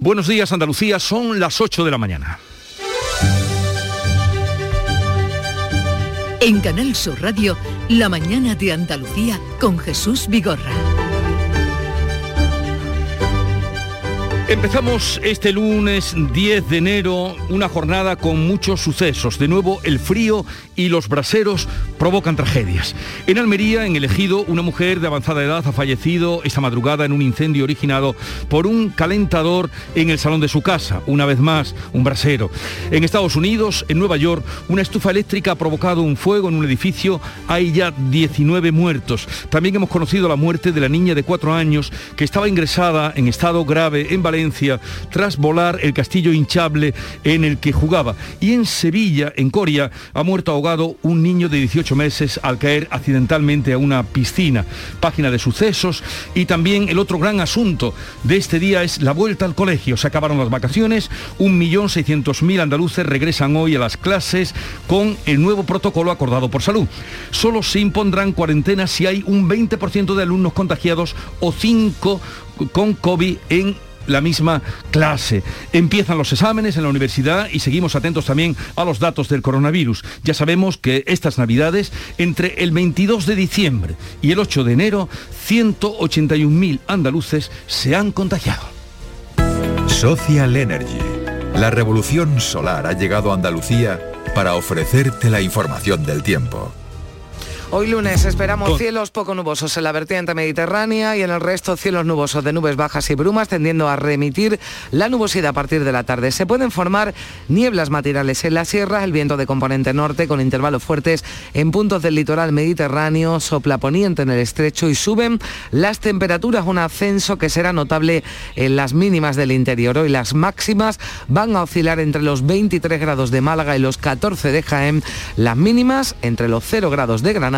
Buenos días Andalucía, son las 8 de la mañana. En Canal Sur Radio, La mañana de Andalucía con Jesús Vigorra. Empezamos este lunes 10 de enero una jornada con muchos sucesos. De nuevo, el frío y los braseros provocan tragedias. En Almería, en el ejido, una mujer de avanzada edad ha fallecido esta madrugada en un incendio originado por un calentador en el salón de su casa. Una vez más, un brasero. En Estados Unidos, en Nueva York, una estufa eléctrica ha provocado un fuego en un edificio. Hay ya 19 muertos. También hemos conocido la muerte de la niña de 4 años que estaba ingresada en estado grave en Valencia tras volar el castillo hinchable en el que jugaba. Y en Sevilla, en Coria, ha muerto ahogado un niño de 18 meses al caer accidentalmente a una piscina. Página de sucesos y también el otro gran asunto de este día es la vuelta al colegio. Se acabaron las vacaciones, 1.600.000 andaluces regresan hoy a las clases con el nuevo protocolo acordado por salud. Solo se impondrán cuarentenas si hay un 20% de alumnos contagiados o 5 con COVID en la misma clase. Empiezan los exámenes en la universidad y seguimos atentos también a los datos del coronavirus. Ya sabemos que estas navidades, entre el 22 de diciembre y el 8 de enero, 181.000 andaluces se han contagiado. Social Energy. La revolución solar ha llegado a Andalucía para ofrecerte la información del tiempo. Hoy lunes esperamos cielos poco nubosos en la vertiente mediterránea y en el resto cielos nubosos de nubes bajas y brumas tendiendo a remitir la nubosidad a partir de la tarde. Se pueden formar nieblas matinales en la sierra, el viento de componente norte con intervalos fuertes en puntos del litoral mediterráneo, sopla poniente en el estrecho y suben las temperaturas, un ascenso que será notable en las mínimas del interior. Hoy las máximas van a oscilar entre los 23 grados de Málaga y los 14 de Jaén, las mínimas entre los 0 grados de Granada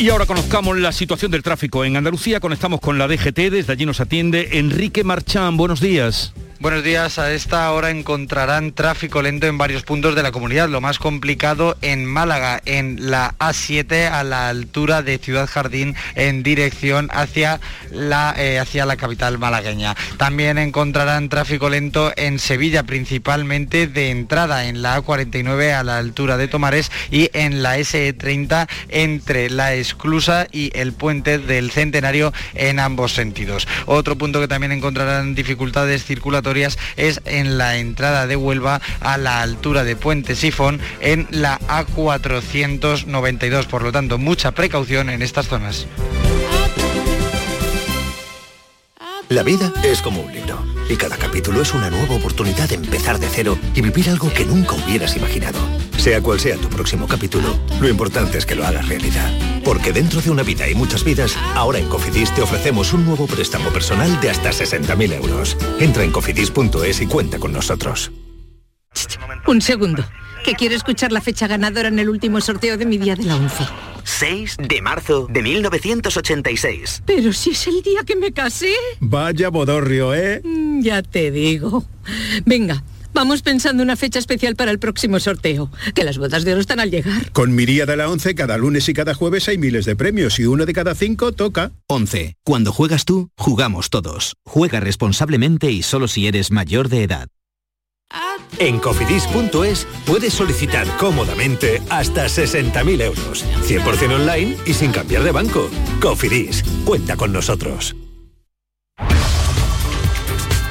Y ahora conozcamos la situación del tráfico en Andalucía. Conectamos con la DGT, desde allí nos atiende Enrique Marchán. Buenos días. Buenos días, a esta hora encontrarán tráfico lento en varios puntos de la comunidad, lo más complicado en Málaga, en la A7 a la altura de Ciudad Jardín en dirección hacia la, eh, hacia la capital malagueña. También encontrarán tráfico lento en Sevilla, principalmente de entrada en la A49 a la altura de Tomares y en la SE30 entre la Esclusa y el puente del Centenario en ambos sentidos. Otro punto que también encontrarán dificultades circulatorias es en la entrada de Huelva a la altura de Puente Sifón en la A492. Por lo tanto, mucha precaución en estas zonas. La vida es como un libro y cada capítulo es una nueva oportunidad de empezar de cero y vivir algo que nunca hubieras imaginado. Sea cual sea tu próximo capítulo, lo importante es que lo hagas realidad. Porque dentro de una vida y muchas vidas, ahora en Cofidis te ofrecemos un nuevo préstamo personal de hasta 60.000 euros. Entra en cofidis.es y cuenta con nosotros. Un segundo, que quiero escuchar la fecha ganadora en el último sorteo de mi día de la 11. 6 de marzo de 1986. Pero si es el día que me casé. Vaya bodorrio, ¿eh? Mm, ya te digo. Venga. Vamos pensando una fecha especial para el próximo sorteo, que las bodas de oro están al llegar. Con mi día de la 11, cada lunes y cada jueves hay miles de premios y uno de cada cinco toca. 11. Cuando juegas tú, jugamos todos. Juega responsablemente y solo si eres mayor de edad. En cofidis.es puedes solicitar cómodamente hasta 60.000 euros, 100% online y sin cambiar de banco. Cofidis, cuenta con nosotros.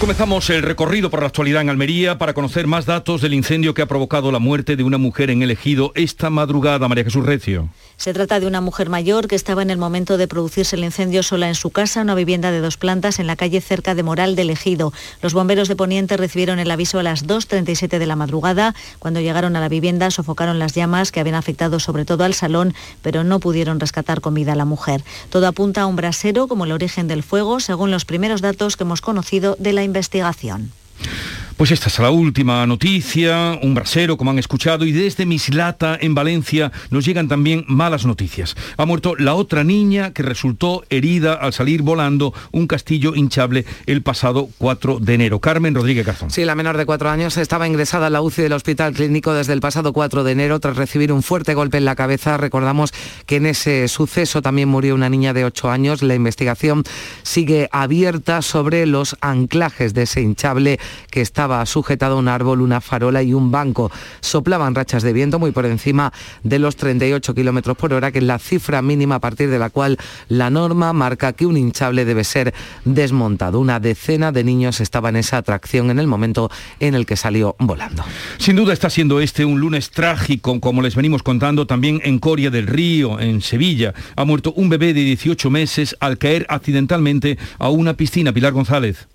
Comenzamos el recorrido por la actualidad en Almería para conocer más datos del incendio que ha provocado la muerte de una mujer en el ejido esta madrugada, María Jesús Recio. Se trata de una mujer mayor que estaba en el momento de producirse el incendio sola en su casa, una vivienda de dos plantas en la calle cerca de Moral del Ejido. Los bomberos de Poniente recibieron el aviso a las 2.37 de la madrugada. Cuando llegaron a la vivienda sofocaron las llamas que habían afectado sobre todo al salón, pero no pudieron rescatar comida a la mujer. Todo apunta a un brasero como el origen del fuego, según los primeros datos que hemos conocido de la investigación. Pues esta es la última noticia, un brasero, como han escuchado, y desde Mislata, en Valencia, nos llegan también malas noticias. Ha muerto la otra niña que resultó herida al salir volando un castillo hinchable el pasado 4 de enero. Carmen Rodríguez Garzón. Sí, la menor de cuatro años estaba ingresada a la UCI del Hospital Clínico desde el pasado 4 de enero tras recibir un fuerte golpe en la cabeza. Recordamos que en ese suceso también murió una niña de 8 años. La investigación sigue abierta sobre los anclajes de ese hinchable que estaba sujetado a un árbol, una farola y un banco. Soplaban rachas de viento muy por encima de los 38 kilómetros por hora, que es la cifra mínima a partir de la cual la norma marca que un hinchable debe ser desmontado. Una decena de niños estaba en esa atracción en el momento en el que salió volando. Sin duda está siendo este un lunes trágico, como les venimos contando, también en Coria del Río, en Sevilla. Ha muerto un bebé de 18 meses al caer accidentalmente a una piscina. Pilar González.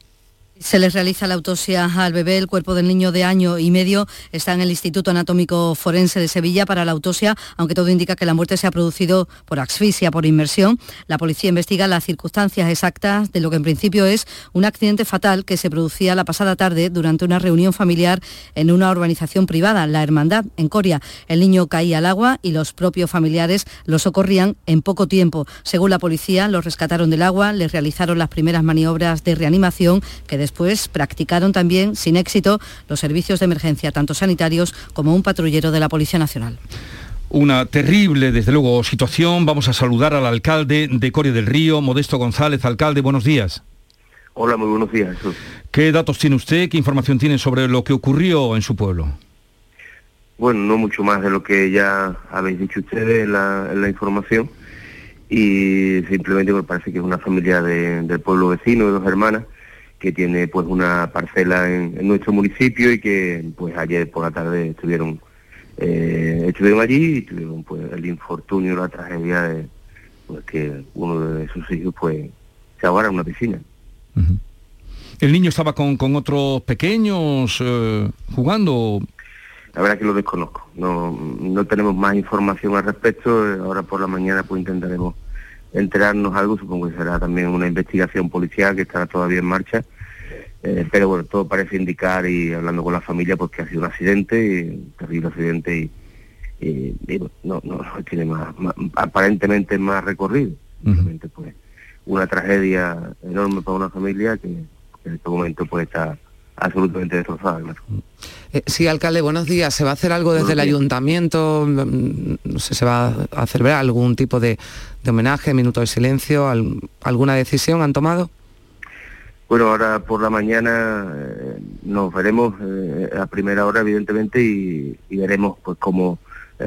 Se les realiza la autopsia al bebé. El cuerpo del niño de año y medio está en el Instituto Anatómico Forense de Sevilla para la autopsia, aunque todo indica que la muerte se ha producido por asfixia, por inmersión. La policía investiga las circunstancias exactas de lo que en principio es un accidente fatal que se producía la pasada tarde durante una reunión familiar en una urbanización privada, La Hermandad, en Coria. El niño caía al agua y los propios familiares lo socorrían en poco tiempo. Según la policía, lo rescataron del agua, les realizaron las primeras maniobras de reanimación que Después practicaron también, sin éxito, los servicios de emergencia, tanto sanitarios como un patrullero de la Policía Nacional. Una terrible, desde luego, situación. Vamos a saludar al alcalde de Coria del Río, Modesto González. Alcalde, buenos días. Hola, muy buenos días, Jesús. ¿Qué datos tiene usted, qué información tiene sobre lo que ocurrió en su pueblo? Bueno, no mucho más de lo que ya habéis dicho ustedes en la, información y simplemente me parece que es una familia del pueblo vecino, de dos hermanas, que tiene pues una parcela en, nuestro municipio y que pues ayer por la tarde estuvieron eh, estuvieron allí y tuvieron pues el infortunio, la tragedia de pues, que uno de sus hijos pues se ahogara en una piscina. ¿El niño estaba con, con otros pequeños eh, jugando? La verdad que lo desconozco. No, no tenemos más información al respecto. Ahora por la mañana pues intentaremos enterarnos algo, supongo que será también una investigación policial que estará todavía en marcha. Eh, pero bueno, todo parece indicar y hablando con la familia pues que ha sido un accidente, un terrible accidente y, no, no, tiene más, aparentemente más recorrido. Simplemente pues una tragedia enorme para una familia que en este momento pues está absolutamente destrozada. Eh, sí, alcalde, buenos días. ¿Se va a hacer algo desde el ayuntamiento? Mm, no sé, ¿se va a celebrar algún tipo de, homenaje, minuto de silencio? ¿Alguna decisión han tomado? Bueno, ahora por la mañana eh, nos veremos eh, a primera hora, evidentemente, y, veremos pues cómo,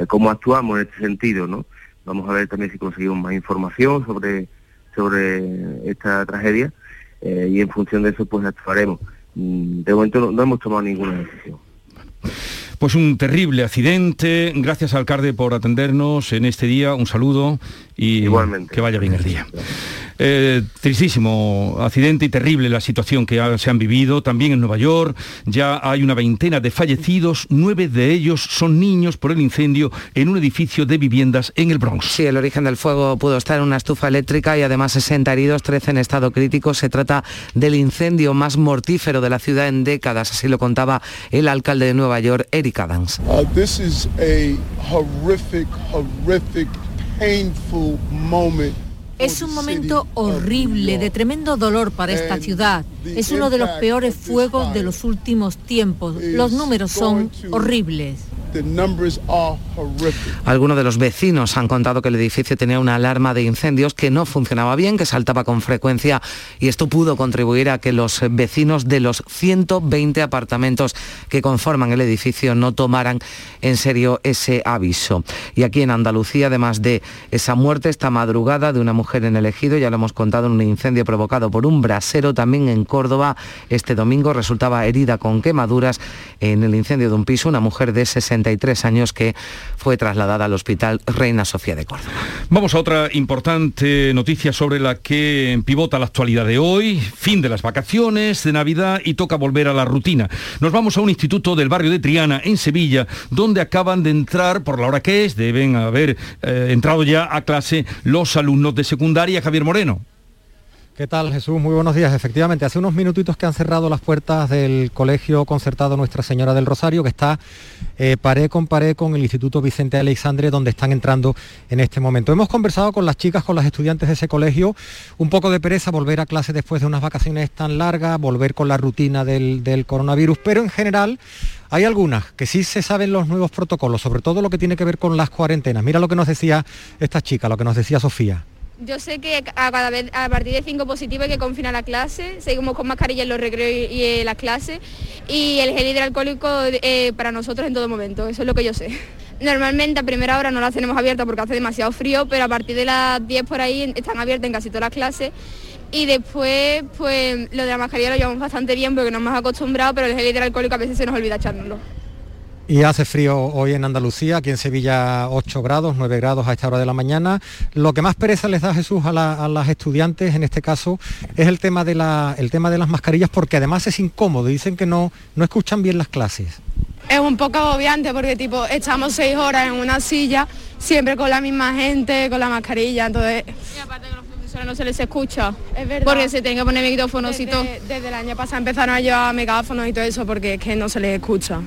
cómo actuamos en este sentido, ¿no? Vamos a ver también si conseguimos más información sobre, sobre esta tragedia y en función de eso pues actuaremos. Mm, de momento no, hemos tomado ninguna decisión. Pues un terrible accidente. Gracias, alcalde, por atendernos en este día. Un saludo y que vaya bien el día. Eh, tristísimo accidente y terrible la situación que se han vivido. También en Nueva York ya hay una veintena de fallecidos, nueve de ellos son niños por el incendio en un edificio de viviendas en el Bronx. Sí, el origen del fuego pudo estar en una estufa eléctrica y además 60 heridos, 13 en estado crítico. Se trata del incendio más mortífero de la ciudad en décadas, así lo contaba el alcalde de Nueva York, Eric Adams. Uh, es un momento horrible, de tremendo dolor para esta ciudad. Es uno de los peores fuegos de los últimos tiempos. Los números son horribles. Algunos de los vecinos han contado que el edificio tenía una alarma de incendios que no funcionaba bien, que saltaba con frecuencia y esto pudo contribuir a que los vecinos de los 120 apartamentos que conforman el edificio no tomaran en serio ese aviso. Y aquí en Andalucía, además de esa muerte esta madrugada de una mujer en el ejido, ya lo hemos contado, en un incendio provocado por un brasero, también en Córdoba este domingo resultaba herida con quemaduras en el incendio de un piso, una mujer de 63 años que fue trasladada al hospital Reina Sofía de Córdoba. Vamos a otra importante noticia sobre la que pivota la actualidad de hoy, fin de las vacaciones de Navidad y toca volver a la rutina. Nos vamos a un instituto del barrio de Triana, en Sevilla, donde acaban de entrar, por la hora que es, deben haber eh, entrado ya a clase los alumnos de secundaria. Javier Moreno. ¿Qué tal Jesús? Muy buenos días. Efectivamente, hace unos minutitos que han cerrado las puertas del Colegio Concertado Nuestra Señora del Rosario, que está eh, paré con paré con el Instituto Vicente Alexandre, donde están entrando en este momento. Hemos conversado con las chicas, con las estudiantes de ese colegio, un poco de pereza volver a clase después de unas vacaciones tan largas, volver con la rutina del, del coronavirus, pero en general hay algunas que sí se saben los nuevos protocolos, sobre todo lo que tiene que ver con las cuarentenas. Mira lo que nos decía esta chica, lo que nos decía Sofía. Yo sé que a, cada vez, a partir de cinco positivos hay que confinar la clase, seguimos con mascarilla en los recreos y, en las clases y el gel hidroalcohólico eh, para nosotros en todo momento, eso es lo que yo sé. Normalmente a primera hora no las tenemos abiertas porque hace demasiado frío, pero a partir de las 10 por ahí están abiertas en casi todas las clases y después pues lo de la mascarilla lo llevamos bastante bien porque nos hemos acostumbrado, pero el gel hidroalcohólico a veces se nos olvida echárnoslo. Y hace frío hoy en Andalucía, aquí en Sevilla 8 grados, 9 grados a esta hora de la mañana. Lo que más pereza les da Jesús a, las estudiantes en este caso es el tema, de la, el tema de las mascarillas porque además es incómodo, dicen que no, no escuchan bien las clases. Es un poco agobiante porque tipo estamos seis horas en una silla, siempre con la misma gente, con la mascarilla, entonces... Y aparte que los profesores no se les escucha, es verdad. porque se tienen que poner micrófonos y todo. Desde el año pasado empezaron a llevar megáfonos y todo eso porque es que no se les escucha.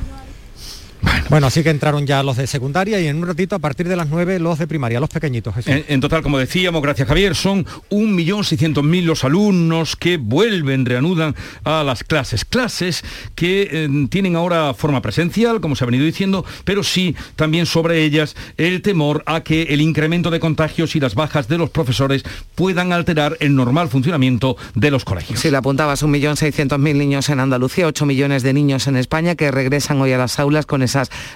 Bueno. así que entraron ya los de secundaria y en un ratito a partir de las 9 los de primaria, los pequeñitos. En, total, como decíamos, gracias Javier, son 1.600.000 los alumnos que vuelven, reanudan a las clases. Clases que eh, tienen ahora forma presencial, como se ha venido diciendo, pero sí también sobre ellas el temor a que el incremento de contagios y las bajas de los profesores puedan alterar el normal funcionamiento de los colegios. Si le apuntabas 1.600.000 niños en Andalucía, 8 millones de niños en España que regresan hoy a las aulas con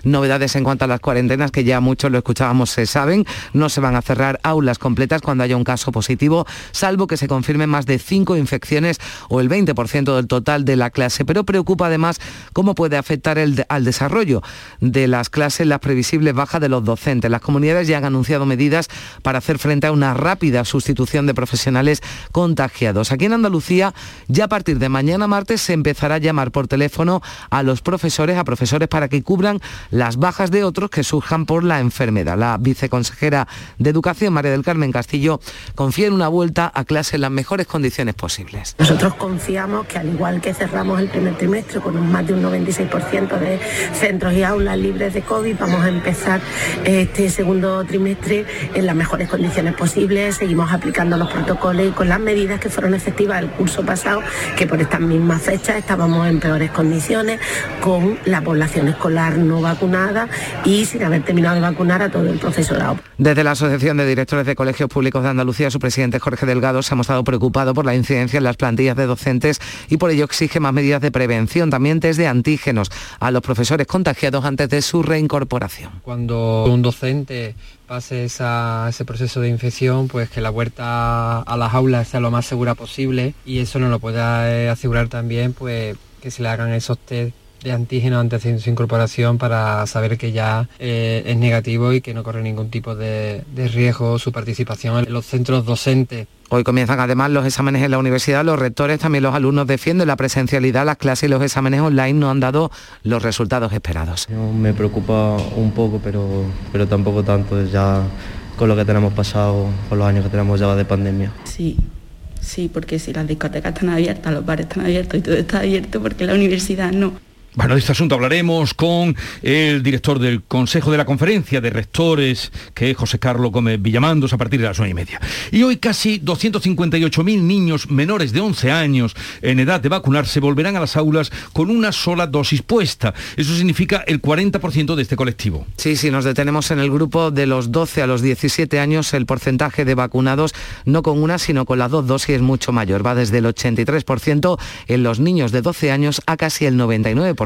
novedades en cuanto a las cuarentenas, que ya muchos lo escuchábamos, se saben. No se van a cerrar aulas completas cuando haya un caso positivo, salvo que se confirmen más de cinco infecciones o el 20% del total de la clase. Pero preocupa además cómo puede afectar el al desarrollo de las clases la previsible baja de los docentes. Las comunidades ya han anunciado medidas para hacer frente a una rápida sustitución de profesionales contagiados. Aquí en Andalucía, ya a partir de mañana martes se empezará a llamar por teléfono a los profesores, a profesores para que cubran las bajas de otros que surjan por la enfermedad. La viceconsejera de Educación, María del Carmen Castillo, confía en una vuelta a clase en las mejores condiciones posibles. Nosotros confiamos que al igual que cerramos el primer trimestre con más de un 96% de centros y aulas libres de COVID, vamos a empezar este segundo trimestre en las mejores condiciones posibles. Seguimos aplicando los protocolos y con las medidas que fueron efectivas el curso pasado, que por estas mismas fechas estábamos en peores condiciones, con la población escolar no vacunada y sin haber terminado de vacunar a todo el profesorado. Desde la Asociación de Directores de Colegios Públicos de Andalucía, su presidente Jorge Delgado se ha mostrado preocupado por la incidencia en las plantillas de docentes y por ello exige más medidas de prevención, también test de antígenos a los profesores contagiados antes de su reincorporación. Cuando un docente pase ese proceso de infección, pues que la vuelta a las aulas sea lo más segura posible y eso nos lo pueda eh, asegurar también pues que se le hagan esos test de antígeno antes de su incorporación para saber que ya eh, es negativo y que no corre ningún tipo de, de riesgo su participación en los centros docentes. Hoy comienzan además los exámenes en la universidad, los rectores, también los alumnos defienden la presencialidad, las clases y los exámenes online no han dado los resultados esperados. Me preocupa un poco, pero, pero tampoco tanto, ya con lo que tenemos pasado, con los años que tenemos ya de pandemia. Sí, sí, porque si las discotecas están abiertas, los bares están abiertos y todo está abierto, porque la universidad no. Bueno, de este asunto hablaremos con el director del Consejo de la Conferencia de Rectores, que es José Carlos Gómez Villamandos, a partir de las nueve y media. Y hoy casi 258.000 niños menores de 11 años en edad de vacunarse volverán a las aulas con una sola dosis puesta. Eso significa el 40% de este colectivo. Sí, si nos detenemos en el grupo de los 12 a los 17 años, el porcentaje de vacunados no con una, sino con las dos dosis es mucho mayor. Va desde el 83% en los niños de 12 años a casi el 99%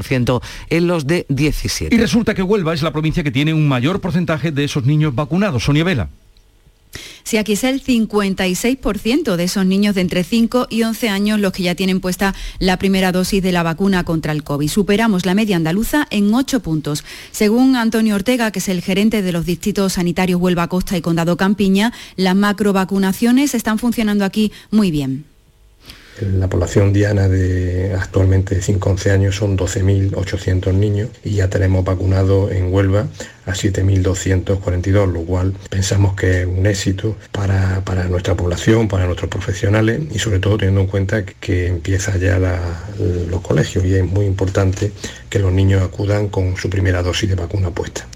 en los de 17. Y resulta que Huelva es la provincia que tiene un mayor porcentaje de esos niños vacunados. Sonia Vela. Si aquí es el 56% de esos niños de entre 5 y 11 años los que ya tienen puesta la primera dosis de la vacuna contra el COVID. Superamos la media andaluza en 8 puntos. Según Antonio Ortega, que es el gerente de los distritos sanitarios Huelva Costa y Condado Campiña, las macrovacunaciones están funcionando aquí muy bien. La población diana de actualmente de 5-11 años son 12.800 niños y ya tenemos vacunado en Huelva a 7.242, lo cual pensamos que es un éxito para, nuestra población, para nuestros profesionales y sobre todo teniendo en cuenta que, empieza ya los colegios y es muy importante que los niños acudan con su primera dosis de vacuna puesta.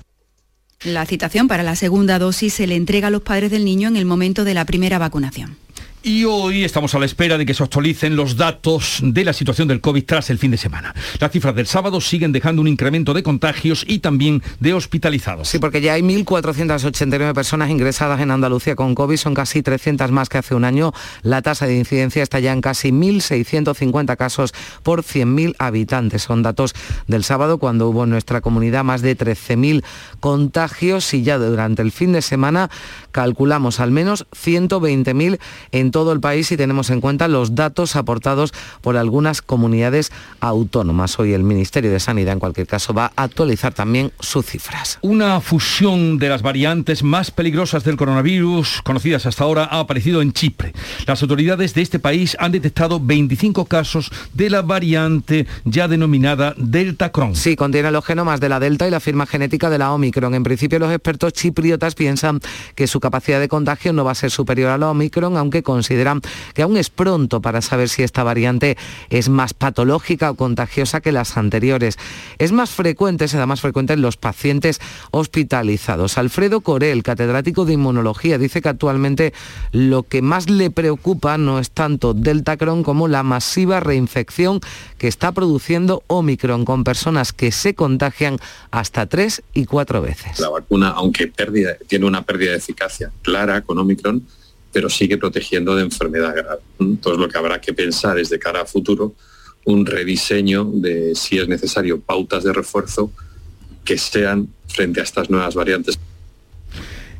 La citación para la segunda dosis se le entrega a los padres del niño en el momento de la primera vacunación. Y hoy estamos a la espera de que se actualicen los datos de la situación del COVID tras el fin de semana. Las cifras del sábado siguen dejando un incremento de contagios y también de hospitalizados. Sí, porque ya hay 1.489 personas ingresadas en Andalucía con COVID, son casi 300 más que hace un año. La tasa de incidencia está ya en casi 1.650 casos por 100.000 habitantes. Son datos del sábado cuando hubo en nuestra comunidad más de 13.000 contagios y ya durante el fin de semana calculamos al menos 120.000 en todo el país si tenemos en cuenta los datos aportados por algunas comunidades autónomas. Hoy el Ministerio de Sanidad, en cualquier caso, va a actualizar también sus cifras. Una fusión de las variantes más peligrosas del coronavirus, conocidas hasta ahora, ha aparecido en Chipre. Las autoridades de este país han detectado 25 casos de la variante ya denominada Delta Cron. Sí, contiene los genomas de la Delta y la firma genética de la Omicron. En principio, los expertos chipriotas piensan que su capacidad de contagio no va a ser superior a la Omicron, aunque con consideran que aún es pronto para saber si esta variante es más patológica o contagiosa que las anteriores. Es más frecuente, se da más frecuente en los pacientes hospitalizados. Alfredo Corel, catedrático de inmunología, dice que actualmente lo que más le preocupa no es tanto Delta Cron como la masiva reinfección que está produciendo Omicron con personas que se contagian hasta tres y cuatro veces. La vacuna, aunque tiene una pérdida de eficacia clara con Omicron, pero sigue protegiendo de enfermedad grave. Entonces lo que habrá que pensar es de cara a futuro un rediseño de si es necesario pautas de refuerzo que sean frente a estas nuevas variantes.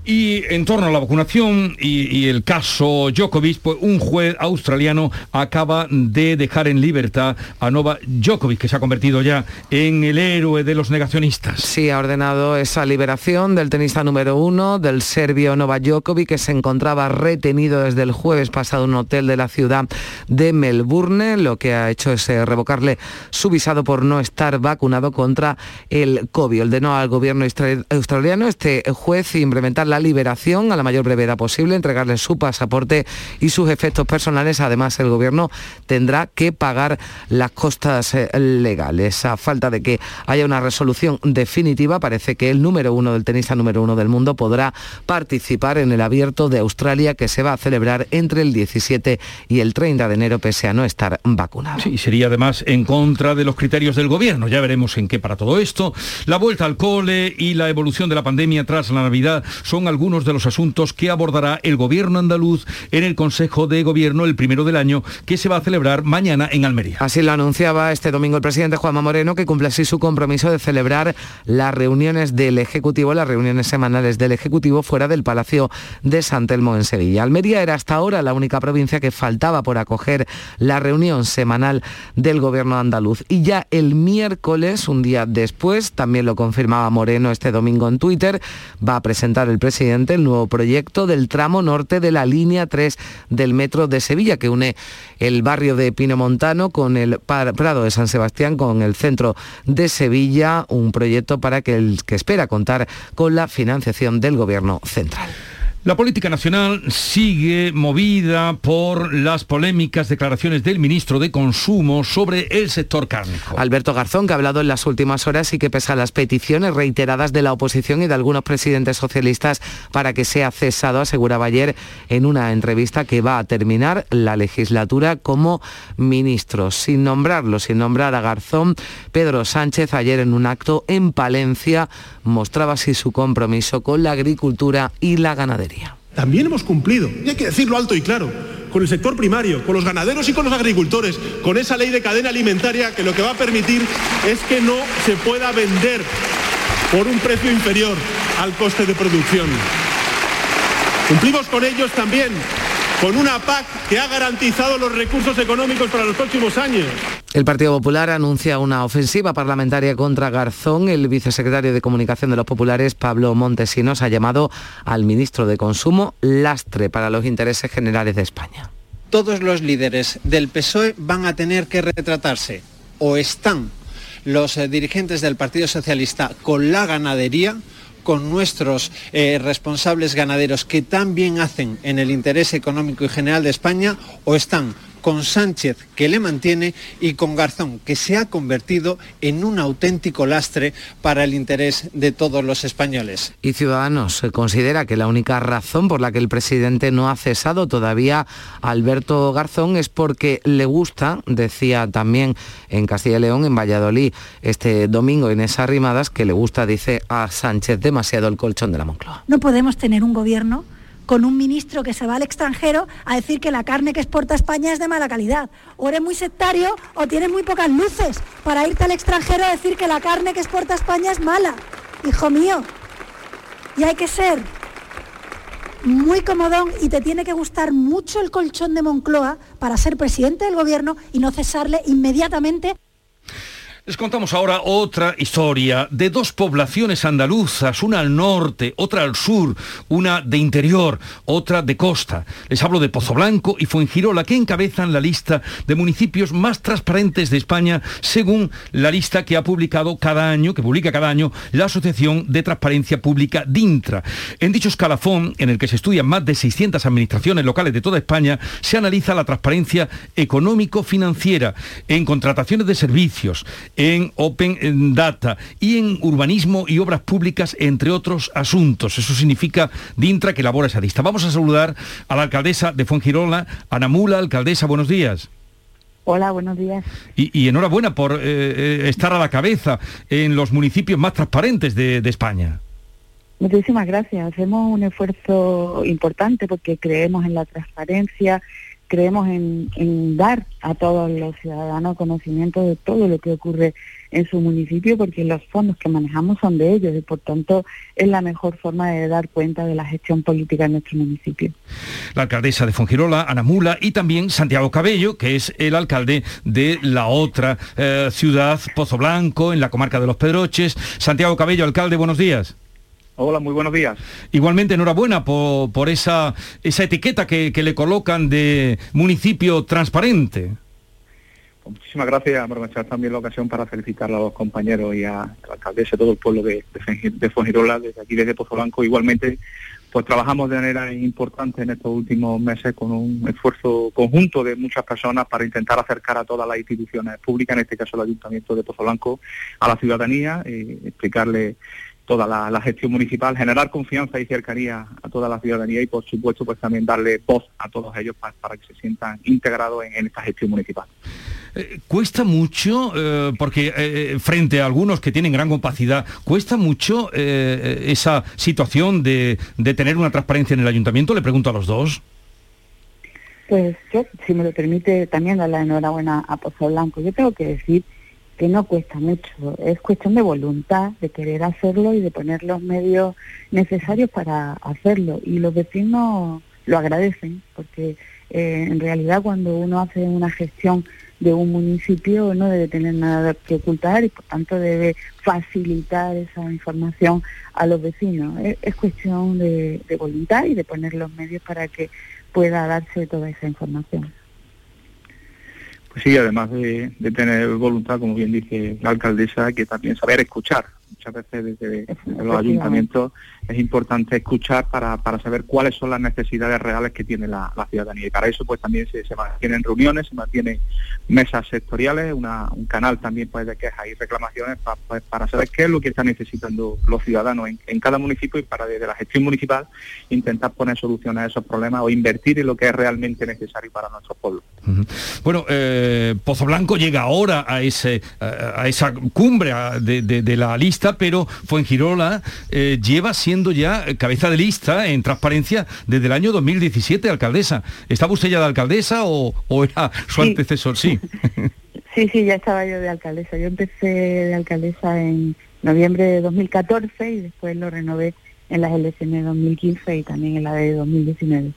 Y en torno a la vacunación y, el caso Djokovic, pues un juez australiano acaba de dejar en libertad a Nova Djokovic, que se ha convertido ya en el héroe de los negacionistas. Sí, ha ordenado esa liberación del tenista número uno, del serbio Nova Djokovic, que se encontraba retenido desde el jueves pasado en un hotel de la ciudad de Melbourne. Lo que ha hecho es eh, revocarle su visado por no estar vacunado contra el COVID. Ordenó al gobierno australiano este juez implementar la la liberación a la mayor brevedad posible, entregarle su pasaporte y sus efectos personales. Además, el gobierno tendrá que pagar las costas eh, legales. A falta de que haya una resolución definitiva, parece que el número uno del tenista número uno del mundo podrá participar en el abierto de Australia que se va a celebrar entre el 17 y el 30 de enero, pese a no estar vacunado. Sí, sería además en contra de los criterios del gobierno. Ya veremos en qué para todo esto. La vuelta al cole y la evolución de la pandemia tras la Navidad son algunos de los asuntos que abordará el gobierno andaluz en el Consejo de Gobierno el primero del año que se va a celebrar mañana en Almería. Así lo anunciaba este domingo el presidente Juanma Moreno que cumple así su compromiso de celebrar las reuniones del Ejecutivo, las reuniones semanales del Ejecutivo fuera del Palacio de San Telmo en Sevilla. Almería era hasta ahora la única provincia que faltaba por acoger la reunión semanal del gobierno andaluz. Y ya el miércoles, un día después, también lo confirmaba Moreno este domingo en Twitter, va a presentar el presidente el nuevo proyecto del tramo norte de la línea 3 del metro de Sevilla, que une el barrio de Pinomontano con el Prado de San Sebastián, con el centro de Sevilla, un proyecto para que el que espera contar con la financiación del gobierno central. La política nacional sigue movida por las polémicas declaraciones del ministro de Consumo sobre el sector cárnico. Alberto Garzón, que ha hablado en las últimas horas y que pese a las peticiones reiteradas de la oposición y de algunos presidentes socialistas para que sea cesado, aseguraba ayer en una entrevista que va a terminar la legislatura como ministro. Sin nombrarlo, sin nombrar a Garzón, Pedro Sánchez ayer en un acto en Palencia mostraba así su compromiso con la agricultura y la ganadería. También hemos cumplido, y hay que decirlo alto y claro, con el sector primario, con los ganaderos y con los agricultores, con esa ley de cadena alimentaria que lo que va a permitir es que no se pueda vender por un precio inferior al coste de producción. Cumplimos con ellos también con una PAC que ha garantizado los recursos económicos para los próximos años. El Partido Popular anuncia una ofensiva parlamentaria contra Garzón. El vicesecretario de Comunicación de los Populares, Pablo Montesinos, ha llamado al ministro de Consumo lastre para los intereses generales de España. Todos los líderes del PSOE van a tener que retratarse o están los eh, dirigentes del Partido Socialista con la ganadería con nuestros eh, responsables ganaderos que también hacen en el interés económico y general de España o están con Sánchez, que le mantiene, y con Garzón, que se ha convertido en un auténtico lastre para el interés de todos los españoles. Y Ciudadanos considera que la única razón por la que el presidente no ha cesado todavía a Alberto Garzón es porque le gusta, decía también en Castilla y León, en Valladolid, este domingo en esas rimadas, que le gusta, dice a Sánchez, demasiado el colchón de la Moncloa. No podemos tener un gobierno con un ministro que se va al extranjero a decir que la carne que exporta España es de mala calidad. O eres muy sectario o tienes muy pocas luces para irte al extranjero a decir que la carne que exporta España es mala. Hijo mío. Y hay que ser muy comodón y te tiene que gustar mucho el colchón de Moncloa para ser presidente del gobierno y no cesarle inmediatamente les contamos ahora otra historia de dos poblaciones andaluzas, una al norte, otra al sur, una de interior, otra de costa. Les hablo de Pozo Blanco y Fuengirola, que encabezan la lista de municipios más transparentes de España, según la lista que ha publicado cada año, que publica cada año la Asociación de Transparencia Pública DINTRA. En dicho escalafón, en el que se estudian más de 600 administraciones locales de toda España, se analiza la transparencia económico-financiera en contrataciones de servicios, en Open Data y en urbanismo y obras públicas, entre otros asuntos. Eso significa DINTRA que elabora esa lista. Vamos a saludar a la alcaldesa de Fuengirola, Ana Mula. Alcaldesa, buenos días. Hola, buenos días. Y, enhorabuena por eh, eh, estar a la cabeza en los municipios más transparentes de, de España. Muchísimas gracias. Hacemos un esfuerzo importante porque creemos en la transparencia, creemos en, dar a todos los ciudadanos conocimiento de todo lo que ocurre en su municipio porque los fondos que manejamos son de ellos y por tanto es la mejor forma de dar cuenta de la gestión política en nuestro municipio. La alcaldesa de Fongirola, Ana Mula, y también Santiago Cabello, que es el alcalde de la otra eh, ciudad, Pozo Blanco, en la comarca de Los Pedroches. Santiago Cabello, alcalde, buenos días. Hola, muy buenos días. Igualmente, enhorabuena por, por esa, esa etiqueta que, le colocan de municipio transparente. Pues muchísimas gracias, aprovechar también la ocasión para felicitar a los compañeros y a la alcaldesa, a todo el pueblo de, de, Fongirola, desde aquí, desde Pozo Blanco. Igualmente, pues trabajamos de manera importante en estos últimos meses con un esfuerzo conjunto de muchas personas para intentar acercar a todas las instituciones públicas, en este caso el Ayuntamiento de Pozo Blanco, a la ciudadanía, y explicarle toda la, gestión municipal, generar confianza y cercanía a toda la ciudadanía y por supuesto pues también darle voz a todos ellos para, que se sientan integrados en, esta gestión municipal. Eh, cuesta mucho, eh, porque eh, frente a algunos que tienen gran capacidad, cuesta mucho esa situación de, de tener una transparencia en el ayuntamiento, le pregunto a los dos. Pues yo, si me lo permite, también dar la enhorabuena a Pozo Blanco. Yo tengo que decir que no cuesta mucho, es cuestión de voluntad, de querer hacerlo y de poner los medios necesarios para hacerlo. Y los vecinos lo agradecen, porque eh, en realidad cuando uno hace una gestión de un municipio no debe tener nada que ocultar y por tanto debe facilitar esa información a los vecinos. Es, cuestión de voluntad y de poner los medios para que pueda darse toda esa información. Pues sí, además de, tener voluntad, como bien dice la alcaldesa, que también saber escuchar. Muchas veces desde los ayuntamientos es importante escuchar para, para saber cuáles son las necesidades reales que tiene la, ciudadanía. Y para eso pues también se, mantienen reuniones, se mantienen mesas sectoriales, un canal también pues, de quejas y reclamaciones pues, para saber qué es lo que están necesitando los ciudadanos en, cada municipio y para desde la gestión municipal intentar poner soluciones a esos problemas o invertir en lo que es realmente necesario para nuestros pueblos. Bueno, eh, Pozo Blanco llega ahora a, ese, a esa cumbre de, la lista, pero Fuengirola eh, lleva siendo ya cabeza de lista en transparencia desde el año 2017, alcaldesa. ¿Estaba usted ya de alcaldesa o, era su antecesor? Sí. sí, sí, ya estaba yo de alcaldesa. Yo empecé de alcaldesa en noviembre de 2014 y después lo renové en las elecciones de 2015 y también en la de 2019.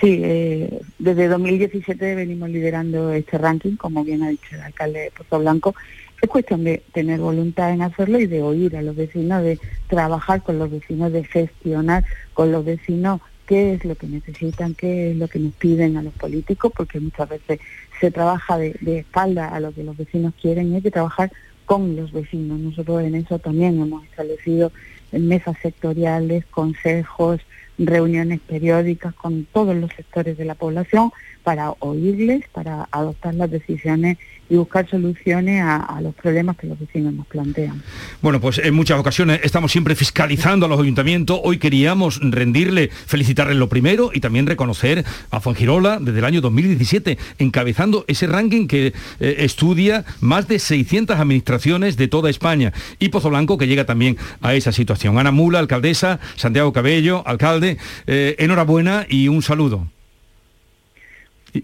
Sí, eh, desde 2017 venimos liderando este ranking, como bien ha dicho el alcalde de Pozo Blanco, es cuestión de tener voluntad en hacerlo y de oír a los vecinos, de trabajar con los vecinos, de gestionar con los vecinos qué es lo que necesitan, qué es lo que nos piden a los políticos, porque muchas veces se trabaja de, espalda a lo que los vecinos quieren y hay que trabajar con los vecinos. Nosotros en eso también hemos establecido mesas sectoriales, consejos, reuniones periódicas con todos los sectores de la población para oírles, para adoptar las decisiones y buscar soluciones a, los problemas que los vecinos nos plantean. Bueno, pues en muchas ocasiones estamos siempre fiscalizando a los ayuntamientos. Hoy queríamos rendirle, felicitarle lo primero y también reconocer a Fuengirola desde el año 2017, encabezando ese ranking que eh, estudia más de 600 administraciones de toda España. Y Pozo Blanco que llega también a esa situación. Ana Mula, alcaldesa, Santiago Cabello, alcalde, eh, enhorabuena y un saludo.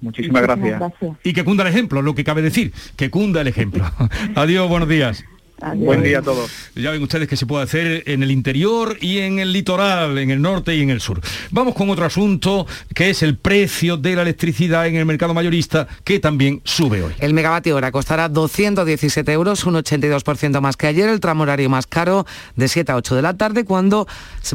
Muchísimas gracias. Y que cunda el ejemplo, lo que cabe decir, que cunda el ejemplo. Adiós, buenos días. Buen día a todos. Ya ven ustedes que se puede hacer en el interior y en el litoral, en el norte y en el sur. Vamos con otro asunto, que es el precio de la electricidad en el mercado mayorista, que también sube hoy. El megavatio hora costará 217 euros, un 82% más que ayer, el tramo horario más caro de 7 a 8 de la tarde, cuando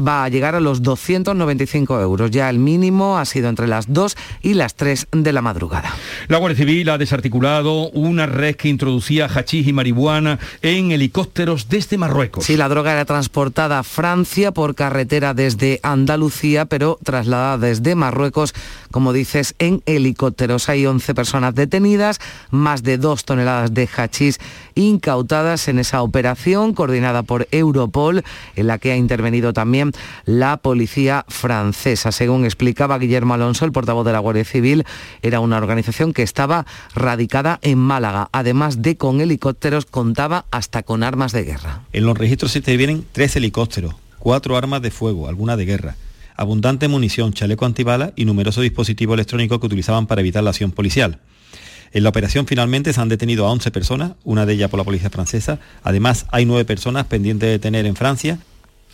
va a llegar a los 295 euros. Ya el mínimo ha sido entre las 2 y las 3 de la madrugada. La Guardia Civil ha desarticulado una red que introducía hachís y marihuana en helicópteros desde Marruecos. Sí, la droga era transportada a Francia por carretera desde Andalucía, pero trasladada desde Marruecos, como dices, en helicópteros. Hay 11 personas detenidas, más de 2 toneladas de hachís incautadas en esa operación coordinada por Europol, en la que ha intervenido también la policía francesa. Según explicaba Guillermo Alonso, el portavoz de la Guardia Civil, era una organización que estaba radicada en Málaga. Además de con helicópteros, contaba hasta con armas de guerra. En los registros se te vienen tres helicópteros, cuatro armas de fuego, algunas de guerra, abundante munición, chaleco antibala y numerosos dispositivos electrónicos que utilizaban para evitar la acción policial. En la operación finalmente se han detenido a 11 personas, una de ellas por la policía francesa. Además, hay nueve personas pendientes de detener en Francia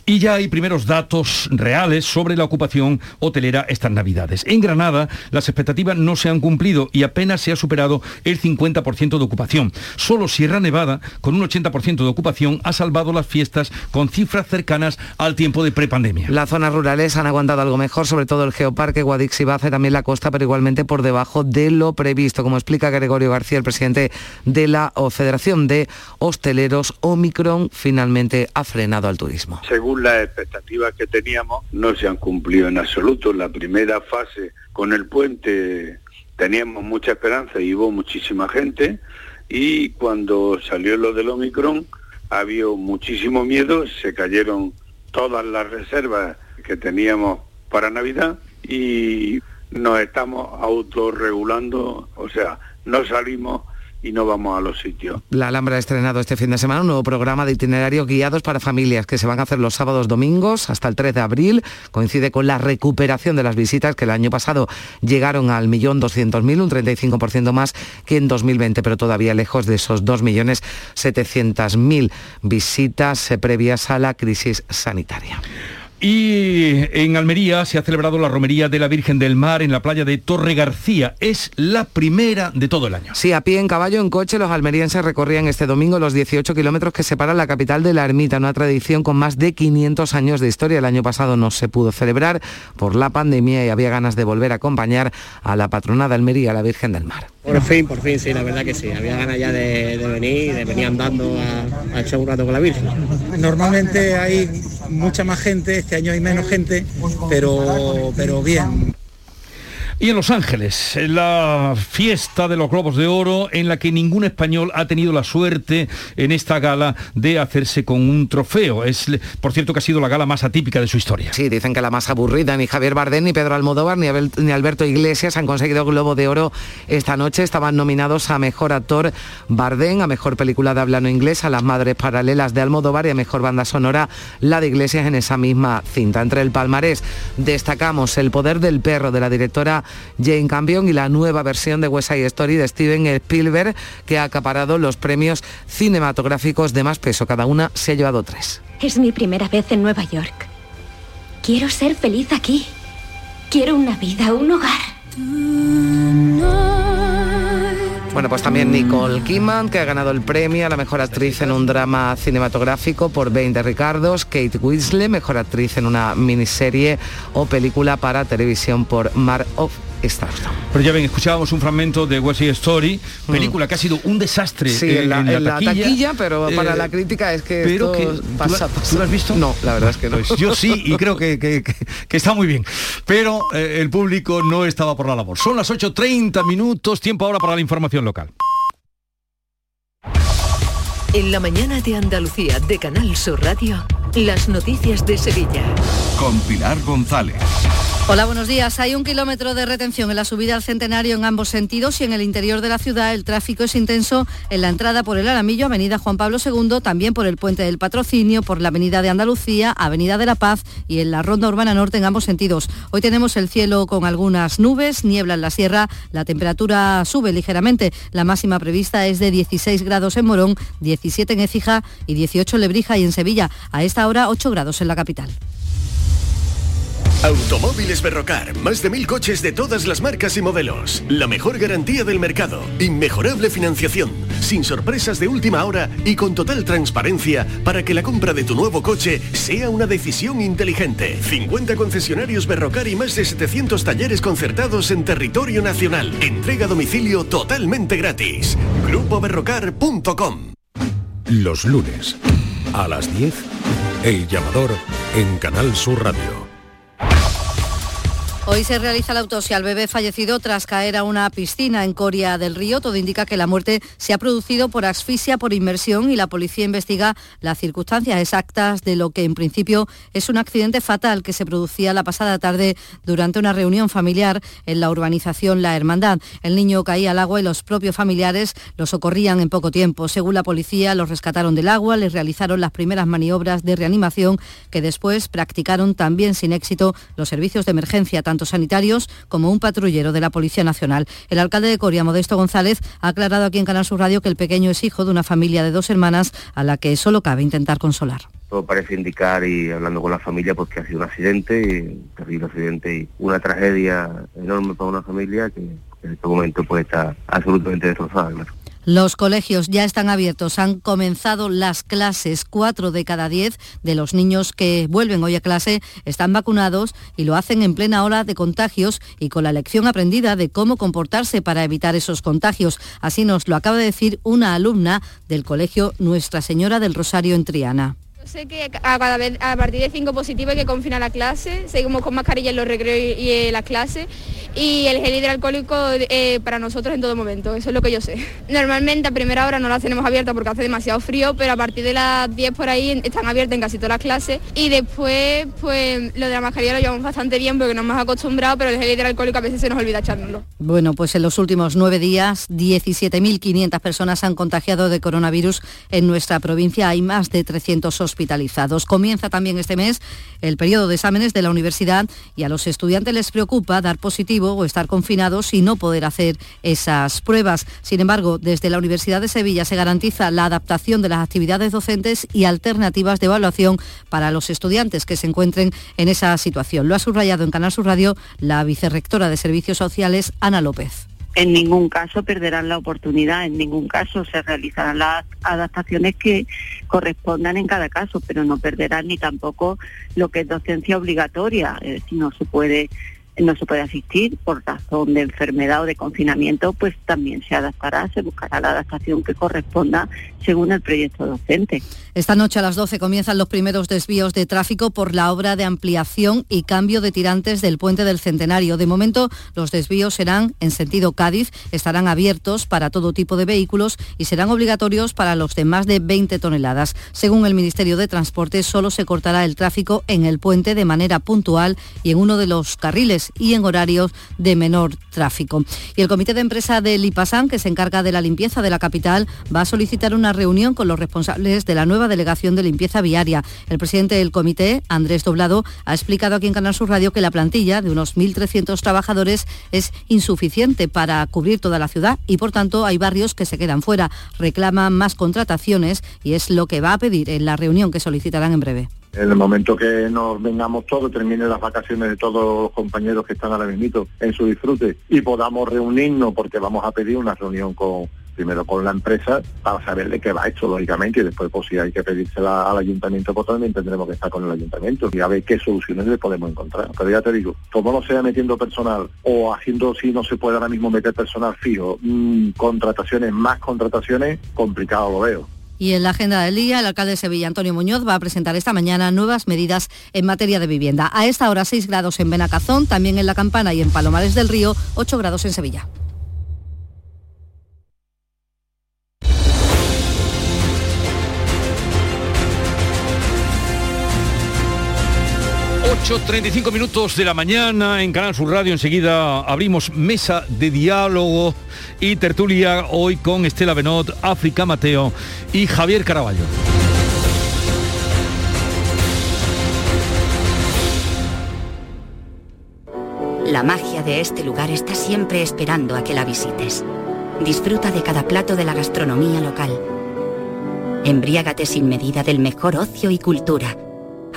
y ya hay primeros datos reales sobre la ocupación hotelera estas Navidades. En Granada las expectativas no se han cumplido y apenas se ha superado el 50% de ocupación. Solo Sierra Nevada, con un 80% de ocupación, ha salvado las fiestas con cifras cercanas al tiempo de prepandemia. Las zonas rurales han aguantado algo mejor, sobre todo el Geoparque, Guadix y Baza, también la costa, pero igualmente por debajo de lo previsto, como explica Gregorio García, el presidente de la Federación de Hosteleros Omicron, finalmente ha frenado al turismo las expectativas que teníamos no se han cumplido en absoluto. La primera fase con el puente teníamos mucha esperanza y hubo muchísima gente y cuando salió lo del Omicron había muchísimo miedo, se cayeron todas las reservas que teníamos para Navidad y nos estamos autorregulando, o sea, no salimos y no vamos a los sitios. La Alhambra ha estrenado este fin de semana un nuevo programa de itinerarios guiados para familias que se van a hacer los sábados domingos hasta el 3 de abril. Coincide con la recuperación de las visitas que el año pasado llegaron al millón doscientos mil, un 35% más que en 2020, pero todavía lejos de esos 2.700.000 visitas eh, previas a la crisis sanitaria. Y en Almería se ha celebrado la romería de la Virgen del Mar en la playa de Torre García. Es la primera de todo el año. Sí, a pie, en caballo, en coche, los almerienses recorrían este domingo los 18 kilómetros que separan la capital de la ermita, una tradición con más de 500 años de historia. El año pasado no se pudo celebrar por la pandemia y había ganas de volver a acompañar a la patrona de Almería, la Virgen del Mar. Por fin, por fin, sí, la verdad que sí. Había ganas ya de, venir, de venir andando a, a echar un rato con la Virgen. Normalmente hay mucha más gente, este año hay menos gente, pero, pero bien. Y en Los Ángeles, la fiesta de los Globos de Oro, en la que ningún español ha tenido la suerte en esta gala de hacerse con un trofeo. Es, por cierto, que ha sido la gala más atípica de su historia. Sí, dicen que la más aburrida. Ni Javier Bardem, ni Pedro Almodóvar, ni, Alberto Iglesias han conseguido Globo de Oro esta noche. Estaban nominados a Mejor Actor Bardem, a Mejor Película de Habla No Inglés, a Las Madres Paralelas de Almodóvar y a Mejor Banda Sonora la de Iglesias en esa misma cinta. Entre el palmarés destacamos El Poder del Perro de la directora Jane Campion y la nueva versión de West Side Story de Steven Spielberg que ha acaparado los premios cinematográficos de más peso. Cada una se ha llevado tres. Es mi primera vez en Nueva York. Quiero ser feliz aquí. Quiero una vida, un hogar. Bueno, pues también Nicole Kidman, que ha ganado el premio a la mejor actriz en un drama cinematográfico por 20 Ricardos, Kate Winslet, mejor actriz en una miniserie o película para televisión por Mar of Stars. Pero ya ven, escuchábamos un fragmento de West Side Story, película que ha sido un desastre Sí, en, en la, en la en la taquilla, pero para Eh, la crítica es que pero esto que- ¿tú pasa, la- pasa. ¿tú lo has visto? No, la verdad es que no. Pues yo sí, y creo que, que- que- que está muy bien. Pero eh, el público no estaba por la labor. Son las 8.30 minutos, tiempo ahora para la información local. En la mañana de Andalucía de Canal Sur Radio, las noticias de Sevilla. Con Pilar González. Hola, buenos días. Hay un kilómetro de retención en la subida al centenario en ambos sentidos y en el interior de la ciudad el tráfico es intenso en la entrada por el Alamillo, Avenida Juan Pablo II, también por el Puente del Patrocinio, por la Avenida de Andalucía, Avenida de la Paz y en la Ronda Urbana Norte en ambos sentidos. Hoy tenemos el cielo con algunas nubes, niebla en la sierra, la temperatura sube ligeramente. La máxima prevista es de 16 grados en Morón, 17 en Écija y 18 en Lebrija y en Sevilla. A esta hora 8 grados en la capital. Automóviles Berrocar, más de mil coches de todas las marcas y modelos. La mejor garantía del mercado, inmejorable financiación, sin sorpresas de última hora y con total transparencia para que la compra de tu nuevo coche sea una decisión inteligente. 50 concesionarios Berrocar y más de 700 talleres concertados en territorio nacional. Entrega domicilio totalmente gratis. GrupoBerrocar.com Los lunes, a las 10, El Llamador en Canal Sur Radio. Hoy se realiza la autopsia al bebé fallecido tras caer a una piscina en Coria del Río. Todo indica que la muerte se ha producido por asfixia por inmersión y la policía investiga las circunstancias exactas de lo que en principio es un accidente fatal que se producía la pasada tarde durante una reunión familiar en la urbanización La Hermandad. El niño caía al agua y los propios familiares lo socorrían en poco tiempo. Según la policía, los rescataron del agua, les realizaron las primeras maniobras de reanimación que después practicaron también sin éxito los servicios de emergencia, sanitarios como un patrullero de la Policía Nacional. El alcalde de Coria, Modesto González, ha aclarado aquí en Canal Sur Radio que el pequeño es hijo de una familia de dos hermanas a la que solo cabe intentar consolar. Todo parece indicar y hablando con la familia pues ha sido un accidente, un terrible accidente y una tragedia enorme para una familia que en este momento pues está absolutamente destrozada. claro. Los colegios ya están abiertos, han comenzado las clases. Cuatro de cada diez de los niños que vuelven hoy a clase están vacunados y lo hacen en plena hora de contagios y con la lección aprendida de cómo comportarse para evitar esos contagios. Así nos lo acaba de decir una alumna del colegio Nuestra Señora del Rosario en Triana. Sé que a, cada vez, a partir de cinco positivos hay que confinar la clase, seguimos con mascarilla en los recreos y, en las clases y el gel hidroalcohólico eh, para nosotros en todo momento, eso es lo que yo sé. Normalmente a primera hora no las tenemos abiertas porque hace demasiado frío, pero a partir de las 10 por ahí están abiertas en casi todas las clases y después pues lo de la mascarilla lo llevamos bastante bien porque nos hemos acostumbrado, pero el gel hidroalcohólico a veces se nos olvida echárnoslo. Bueno, pues en los últimos nueve días, 17.500 personas han contagiado de coronavirus en nuestra provincia. Hay más de 300 sospechosos hospitalizados. Comienza también este mes el periodo de exámenes de la universidad y a los estudiantes les preocupa dar positivo o estar confinados y no poder hacer esas pruebas. Sin embargo, desde la Universidad de Sevilla se garantiza la adaptación de las actividades docentes y alternativas de evaluación para los estudiantes que se encuentren en esa situación. Lo ha subrayado en Canal Sur Radio la vicerrectora de Servicios Sociales, Ana López en ningún caso perderán la oportunidad, en ningún caso se realizarán las adaptaciones que correspondan en cada caso, pero no perderán ni tampoco lo que es docencia obligatoria, si no se puede no se puede asistir por razón de enfermedad o de confinamiento, pues también se adaptará, se buscará la adaptación que corresponda según el proyecto docente. Esta noche a las 12 comienzan los primeros desvíos de tráfico por la obra de ampliación y cambio de tirantes del puente del Centenario. De momento, los desvíos serán en sentido Cádiz, estarán abiertos para todo tipo de vehículos y serán obligatorios para los de más de 20 toneladas. Según el Ministerio de Transporte, solo se cortará el tráfico en el puente de manera puntual y en uno de los carriles y en horarios de menor tráfico. Y el comité de empresa del IPASAN, que se encarga de la limpieza de la capital, va a solicitar una reunión con los responsables de la nueva delegación de limpieza viaria. El presidente del comité, Andrés Doblado, ha explicado aquí en Canal Sur Radio que la plantilla de unos 1.300 trabajadores es insuficiente para cubrir toda la ciudad y por tanto hay barrios que se quedan fuera. Reclaman más contrataciones y es lo que va a pedir en la reunión que solicitarán en breve. En el momento que nos vengamos todos, terminen las vacaciones de todos los compañeros que están ahora mismo en su disfrute y podamos reunirnos, porque vamos a pedir una reunión con primero con la empresa para saber de qué va esto, lógicamente, y después pues si hay que pedírsela al ayuntamiento, pues también tendremos que estar con el ayuntamiento y a ver qué soluciones le podemos encontrar. Pero ya te digo, como no sea metiendo personal o haciendo si no se puede ahora mismo meter personal fijo, mmm, contrataciones, más contrataciones, complicado lo veo. Y en la agenda del día, el alcalde de Sevilla, Antonio Muñoz, va a presentar esta mañana nuevas medidas en materia de vivienda. A esta hora 6 grados en Benacazón, también en La Campana y en Palomares del Río, 8 grados en Sevilla. 8.35 minutos de la mañana en Canal Sur Radio. Enseguida abrimos mesa de diálogo y tertulia hoy con Estela Benot, África Mateo y Javier Caraballo. La magia de este lugar está siempre esperando a que la visites. Disfruta de cada plato de la gastronomía local. Embriágate sin medida del mejor ocio y cultura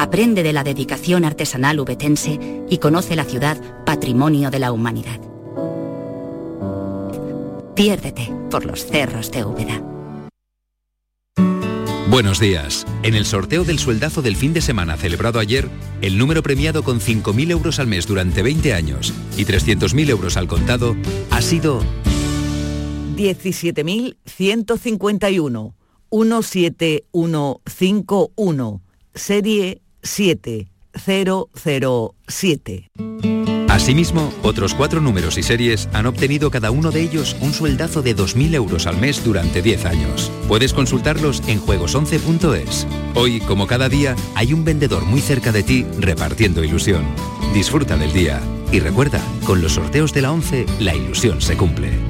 aprende de la dedicación artesanal ubetense y conoce la ciudad patrimonio de la humanidad. Piérdete por los cerros de Úbeda. Buenos días. En el sorteo del sueldazo del fin de semana celebrado ayer, el número premiado con 5.000 euros al mes durante 20 años y 300.000 euros al contado ha sido 17.151. 17151. Serie 7007. Asimismo, otros cuatro números y series han obtenido cada uno de ellos un sueldazo de 2.000 euros al mes durante 10 años. Puedes consultarlos en juegos11.es. Hoy, como cada día, hay un vendedor muy cerca de ti repartiendo ilusión. Disfruta del día. Y recuerda, con los sorteos de la 11, la ilusión se cumple.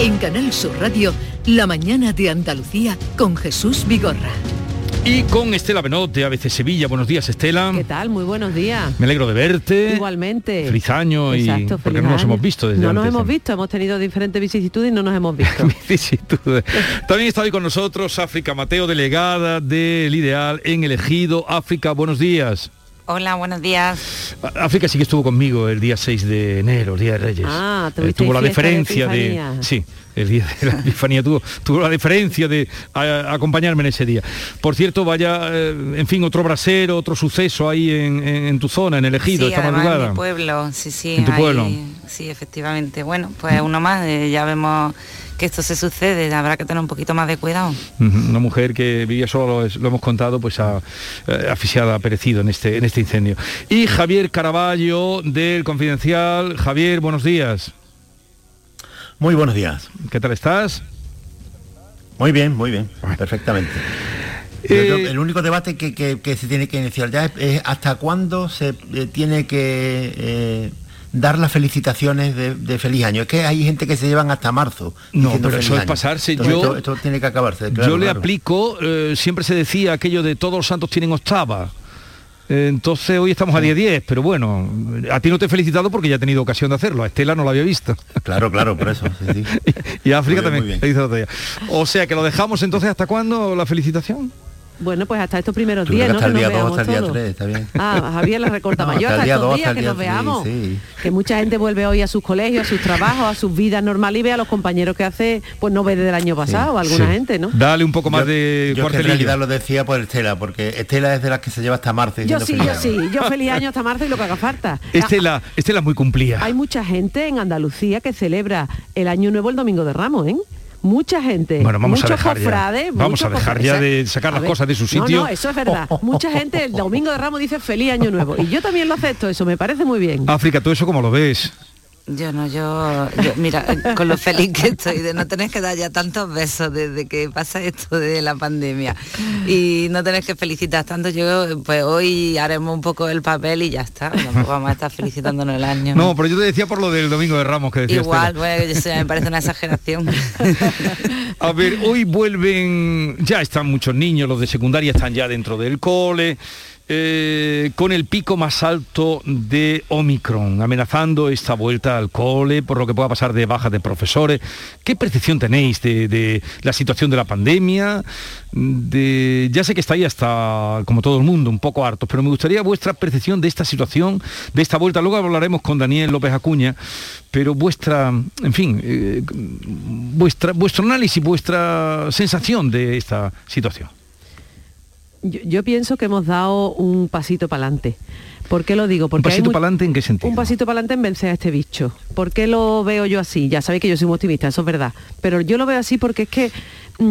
En Canal Sur Radio, La mañana de Andalucía con Jesús Vigorra. Y con Estela Benot de ABC Sevilla. Buenos días, Estela. ¿Qué tal? Muy buenos días. Me alegro de verte. Igualmente. Feliz año Exacto, y porque no nos hemos visto desde No nos hemos visto, hemos tenido diferentes vicisitudes y no nos hemos visto. Vicisitudes. También está hoy con nosotros África Mateo, delegada del Ideal en el Ejido. África, buenos días. Hola, buenos días. África sí que estuvo conmigo el día 6 de enero, el día de Reyes. Ah, Eh, tuvo la fiesta de deferencia de, Epifanía. sí, el día de la Epifanía tuvo, tuvo la deferencia de a- acompañarme en ese día. Por cierto, vaya, eh, en fin, otro brasero, otro suceso ahí en, en- en tu zona, en el Ejido, sí, esta además madrugada. en mi pueblo, sí, sí. ¿En tu ahí- pueblo? Sí, efectivamente. Bueno, pues uno más, eh, ya vemos que esto se sucede, habrá que tener un poquito más de cuidado. Una mujer que vivía solo, lo, hemos contado, pues ha, eh, asfixiada, ha perecido en este, en este incendio. Y Javier Caraballo del Confidencial. Javier, buenos días. Muy buenos días. ¿Qué tal estás? Muy bien, muy bien, perfectamente. Eh, el único debate que, se tiene que iniciar ya es, hasta cuándo se eh, tiene que eh, dar las felicitaciones de, feliz año. Es que hay gente que se llevan hasta marzo. No, pero eso es pasarse. yo, esto, tiene que acabarse. yo le aplico, siempre se decía aquello de todos los santos tienen octava. Entonces hoy estamos a 10-10, pero bueno, a ti no te he felicitado porque ya he tenido ocasión de hacerlo, a Estela no lo había visto. Claro, claro, por eso. y a África también. O sea que lo dejamos entonces hasta cuándo la felicitación. Bueno, pues hasta estos primeros días, ¿no? Hasta el día 2, hasta el día 3, está bien. Ah, Javier la recorta mayor, hasta, estos días que nos veamos. Que mucha gente vuelve hoy a sus colegios, a sus trabajos, a sus vidas normales y ve a los compañeros que hace, pues no ve desde el año pasado, alguna gente, ¿no? Dale un poco más de yo en realidad lo decía por Estela, porque Estela es de las que se lleva hasta marzo. Yo sí, yo sí, yo feliz año hasta marzo y lo que haga falta. Estela, Estela muy cumplida. Hay mucha gente en Andalucía que celebra el año nuevo el domingo de Ramos, ¿eh? Mucha gente, bueno, vamos muchos a dejar ya, vamos a dejar ya de sacar las cosas de su sitio. No, no, eso es verdad. mucha gente el domingo de Ramos dice feliz año nuevo y yo también lo acepto, eso me parece muy bien. África, ¿tú eso cómo lo ves? Yo no, yo, mira, con lo feliz que estoy de no tener que dar ya tantos besos desde que pasa esto de la pandemia y no tener que felicitar tanto, yo pues hoy haremos un poco el papel y ya está, vamos a estar felicitándonos el año. No, pero yo te decía por lo del Domingo de Ramos que decías. Igual, bueno, me parece una exageración. a ver, hoy vuelven, ya están muchos niños, los de secundaria están ya dentro del cole. Eh, con el pico más alto de Omicron, amenazando esta vuelta al cole por lo que pueda pasar de baja de profesores. ¿Qué percepción tenéis de, la situación de la pandemia? De, ya sé que está ahí hasta, como todo el mundo, un poco hartos, pero me gustaría vuestra percepción de esta situación, de esta vuelta. Luego hablaremos con Daniel López Acuña, pero vuestra, en fin, eh, vuestra, vuestro análisis, vuestra sensación de esta situación. Yo, pienso que hemos dado un pasito para adelante. ¿Por qué lo digo? Porque ¿Un pasito para adelante en qué sentido? Un pasito para adelante en vencer a este bicho. ¿Por qué lo veo yo así? Ya sabéis que yo soy muy optimista, eso es verdad. Pero yo lo veo así porque es que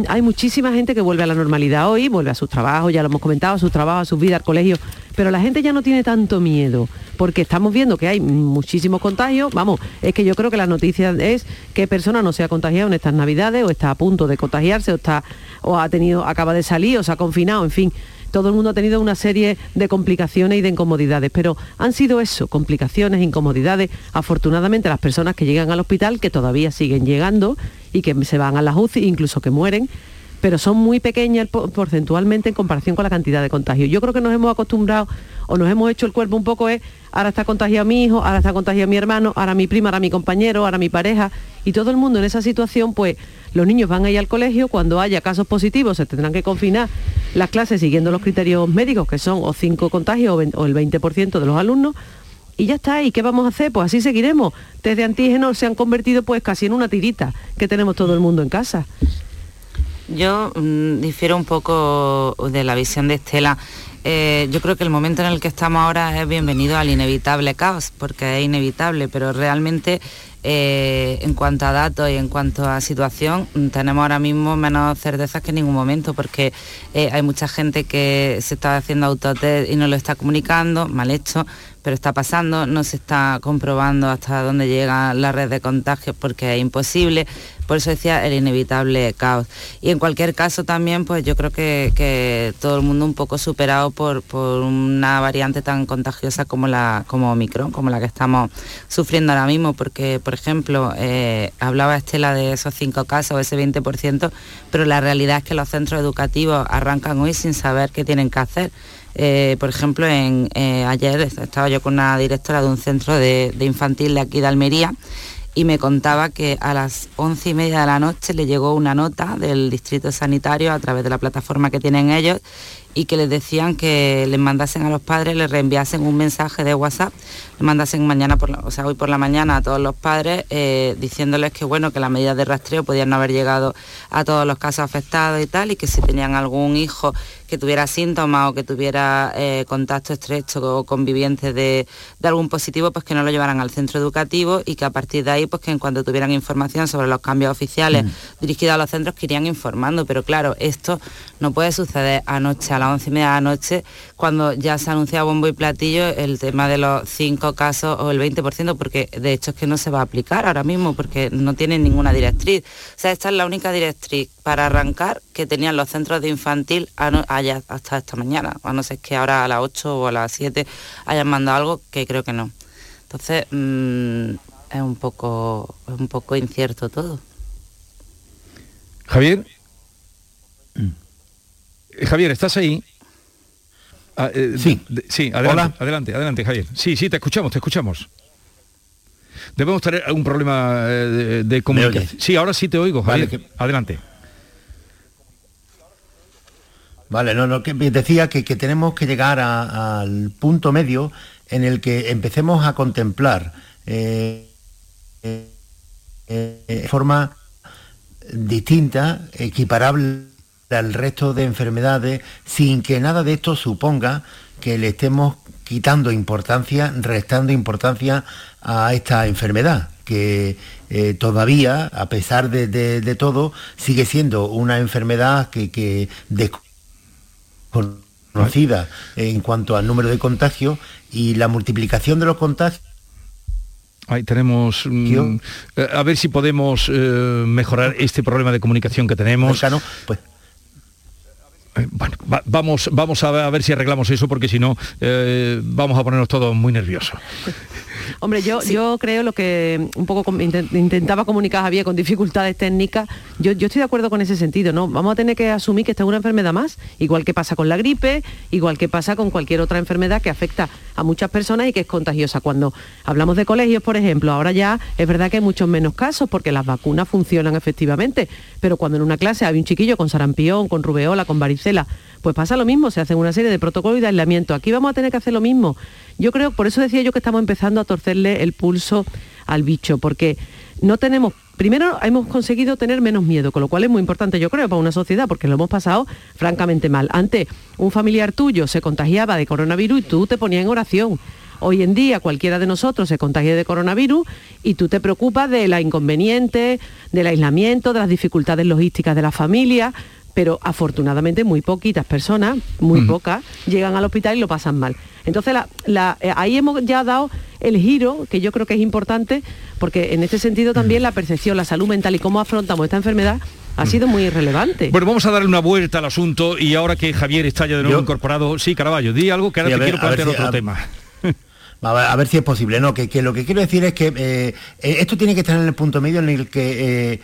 hay muchísima gente que vuelve a la normalidad hoy, vuelve a sus trabajos, ya lo hemos comentado, a sus trabajos, a sus vidas, al colegio. Pero la gente ya no tiene tanto miedo, porque estamos viendo que hay muchísimos contagios. Vamos, es que yo creo que la noticia es que persona no se ha contagiado en estas navidades, o está a punto de contagiarse, o está, o ha tenido, acaba de salir, o se ha confinado, en fin todo el mundo ha tenido una serie de complicaciones y de incomodidades, pero han sido eso, complicaciones, incomodidades. Afortunadamente las personas que llegan al hospital, que todavía siguen llegando y que se van a las UCI, incluso que mueren, pero son muy pequeñas porcentualmente en comparación con la cantidad de contagios. Yo creo que nos hemos acostumbrado o nos hemos hecho el cuerpo un poco es, ahora está contagiado mi hijo, ahora está contagiado mi hermano, ahora mi prima, ahora mi compañero, ahora mi pareja, y todo el mundo en esa situación, pues los niños van a ir al colegio, cuando haya casos positivos se tendrán que confinar las clases siguiendo los criterios médicos, que son o cinco contagios o el 20% de los alumnos, y ya está, ¿y qué vamos a hacer? Pues así seguiremos. Desde antígenos se han convertido pues casi en una tirita que tenemos todo el mundo en casa. Yo mm, difiero un poco de la visión de Estela. Eh, yo creo que el momento en el que estamos ahora es bienvenido al inevitable caos, porque es inevitable, pero realmente eh, en cuanto a datos y en cuanto a situación, mm, tenemos ahora mismo menos certezas que en ningún momento, porque eh, hay mucha gente que se está haciendo autotest y no lo está comunicando, mal hecho, pero está pasando, no se está comprobando hasta dónde llega la red de contagios porque es imposible, por eso decía el inevitable caos. Y en cualquier caso también, pues yo creo que, todo el mundo un poco superado por, una variante tan contagiosa como la como Omicron, como la que estamos sufriendo ahora mismo, porque, por ejemplo, eh, hablaba Estela de esos cinco casos, ese 20%, pero la realidad es que los centros educativos arrancan hoy sin saber qué tienen que hacer. Eh, por ejemplo, en, eh, ayer estaba yo con una directora de un centro de, infantil de aquí de Almería y me contaba que a las once y media de la noche le llegó una nota del distrito sanitario a través de la plataforma que tienen ellos y que les decían que les mandasen a los padres, les reenviasen un mensaje de WhatsApp, les mandasen mañana, por o sea, hoy por la mañana a todos los padres eh, diciéndoles que bueno, que las medidas de rastreo podían no haber llegado a todos los casos afectados y tal, y que si tenían algún hijo que tuviera síntomas o que tuviera eh, contacto estrecho o conviviente de, algún positivo, pues que no lo llevaran al centro educativo y que a partir de ahí, pues que en cuanto tuvieran información sobre los cambios oficiales mm. dirigidos a los centros, que irían informando. Pero claro, esto no puede suceder anoche, a las once y media de la noche, cuando ya se ha anunciado bombo y platillo el tema de los cinco casos o el 20%, porque de hecho es que no se va a aplicar ahora mismo, porque no tienen ninguna directriz. O sea, esta es la única directriz para arrancar que tenían los centros de infantil hasta esta mañana, a no ser que ahora a las 8 o a las 7 hayan mandado algo que creo que no. Entonces mm, es un poco un poco incierto todo. Javier. Eh, Javier, ¿estás ahí? Ah, eh, sí. sí, adelante, adelante, adelante, Javier. Sí, sí, te escuchamos, te escuchamos. Debemos tener algún problema eh, de, comunicación. Sí, ahora sí te oigo, Javier. Adelante. Vale, no, no, que decía que, tenemos que llegar al punto medio en el que empecemos a contemplar eh, de forma distinta, equiparable al resto de enfermedades, sin que nada de esto suponga que le estemos quitando importancia, restando importancia a esta enfermedad, que todavía, a pesar de, todo, sigue siendo una enfermedad que, que conocida en cuanto al número de contagios y la multiplicación de los contagios Ahí tenemos... Mm, eh, a ver si podemos eh, mejorar este problema de comunicación que tenemos. pues eh, bueno, vamos, vamos a ver, si arreglamos eso porque si no vamos a ponernos todos muy nerviosos. Hombre, yo, yo creo lo que un poco intentaba comunicar Javier con dificultades técnicas, yo, yo estoy de acuerdo con ese sentido, ¿no? Vamos a tener que asumir que esta es una enfermedad más, igual que pasa con la gripe, igual que pasa con cualquier otra enfermedad que afecta a muchas personas y que es contagiosa. Cuando hablamos de colegios, por ejemplo, ahora ya es verdad que hay muchos menos casos porque las vacunas funcionan efectivamente, pero cuando en una clase hay un chiquillo con sarampión, con rubeola, con varicela, pues pasa lo mismo, se hacen una serie de protocolos de aislamiento. Aquí vamos a tener que hacer lo mismo. Yo creo, por eso decía yo que estamos empezando a torcerle el pulso al bicho, porque no tenemos primero hemos conseguido tener menos miedo, con lo cual es muy importante, yo creo, para una sociedad, porque lo hemos pasado francamente mal. Antes, un familiar tuyo se contagiaba de coronavirus y tú te ponías en oración. Hoy en día cualquiera de nosotros se contagia de coronavirus y tú te preocupas de la inconveniente, del aislamiento, de las dificultades logísticas de la familia, pero afortunadamente muy poquitas personas, muy pocas, llegan al hospital y lo pasan mal. Entonces eh, ahí hemos ya dado el giro, que yo creo que es importante, porque en este sentido también la percepción, la salud mental y cómo afrontamos esta enfermedad ha sido muy relevante. Bueno, vamos a darle una vuelta al asunto y ahora que Javier está ya de nuevo incorporado, sí, Caraballo, di algo que ahora te quiero plantear otro tema. A ver, si es posible, ¿no? Que, lo que quiero decir es que eh, eh, esto tiene que estar en el punto medio en el que,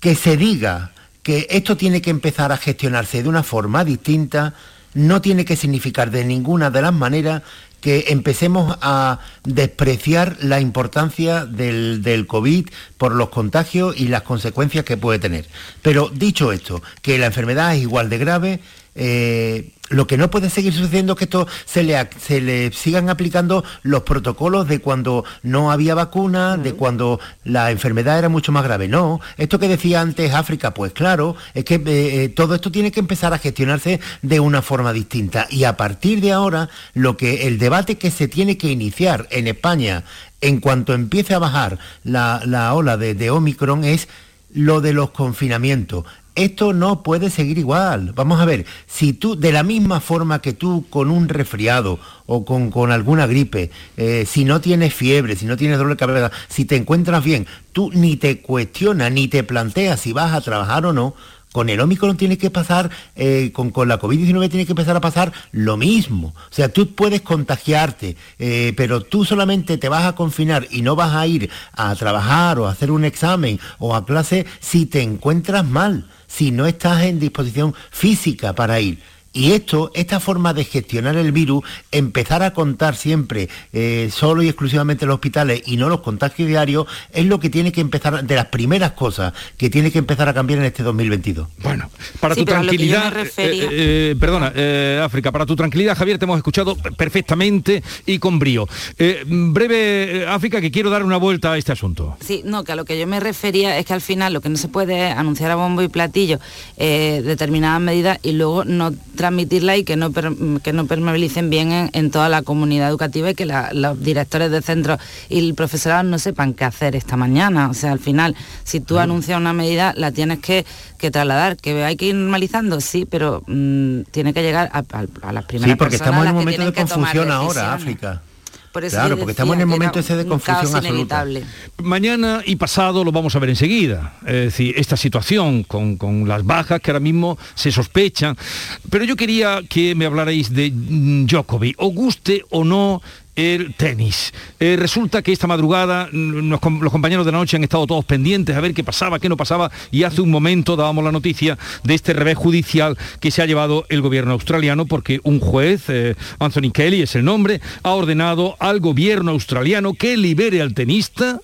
que se diga que esto tiene que empezar a gestionarse de una forma distinta, no tiene que significar de ninguna de las maneras que empecemos a despreciar la importancia del, COVID por los contagios y las consecuencias que puede tener. Pero dicho esto, que la enfermedad es igual de grave, eh, lo que no puede seguir sucediendo es que esto se le, se le sigan aplicando los protocolos de cuando no había vacuna, de cuando la enfermedad era mucho más grave. No, esto que decía antes África, pues claro, es que eh, eh, todo esto tiene que empezar a gestionarse de una forma distinta. Y a partir de ahora, lo que el debate que se tiene que iniciar en España en cuanto empiece a bajar la, ola de, de Omicron es lo de los confinamientos esto no puede seguir igual. Vamos a ver, si tú, de la misma forma que tú con un resfriado o con, alguna gripe, eh, si no tienes fiebre, si no tienes dolor de cabeza, si te encuentras bien, tú ni te cuestionas, ni te planteas si vas a trabajar o no, con el Omicron tiene que pasar, eh, con, con, la COVID-19 tiene que empezar a pasar lo mismo. O sea, tú puedes contagiarte, eh, pero tú solamente te vas a confinar y no vas a ir a trabajar o a hacer un examen o a clase si te encuentras mal si no estás en disposición física para ir. Y esto, esta forma de gestionar el virus, empezar a contar siempre eh, solo y exclusivamente los hospitales y no los contagios diarios, es lo que tiene que empezar, de las primeras cosas que tiene que empezar a cambiar en este 2022. Bueno, para tu tranquilidad, eh, eh, perdona, África, para tu tranquilidad, Javier, te hemos escuchado perfectamente y con brío. breve, África, que quiero dar una vuelta a este asunto. Sí, no, que a lo que yo me refería es que al final lo que no se puede es anunciar a bombo y platillo determinadas medidas y luego no transmitirla y que no, que no permeabilicen bien en, toda la comunidad educativa y que los directores de centros y el profesorado no sepan qué hacer esta mañana. O sea, al final, si tú anuncias una medida, la tienes que, trasladar, que hay que ir normalizando, sí, pero mm, tiene que llegar a, las primeras Sí, porque estamos en un momento de confusión ahora, África claro, porque estamos en el momento ese de confusión absoluta. Mañana y pasado lo vamos a ver enseguida. Es decir, esta situación con, con, las bajas que ahora mismo se sospechan. Pero yo quería que me hablarais de Djokovic. O guste o no el tenis. Eh, resulta que esta madrugada mm, los compañeros de la noche han estado todos pendientes a ver qué pasaba, qué no pasaba y hace un momento dábamos la noticia de este revés judicial que se ha llevado el gobierno australiano porque un juez, eh, Anthony Kelly es el nombre, ha ordenado al gobierno australiano que libere al tenista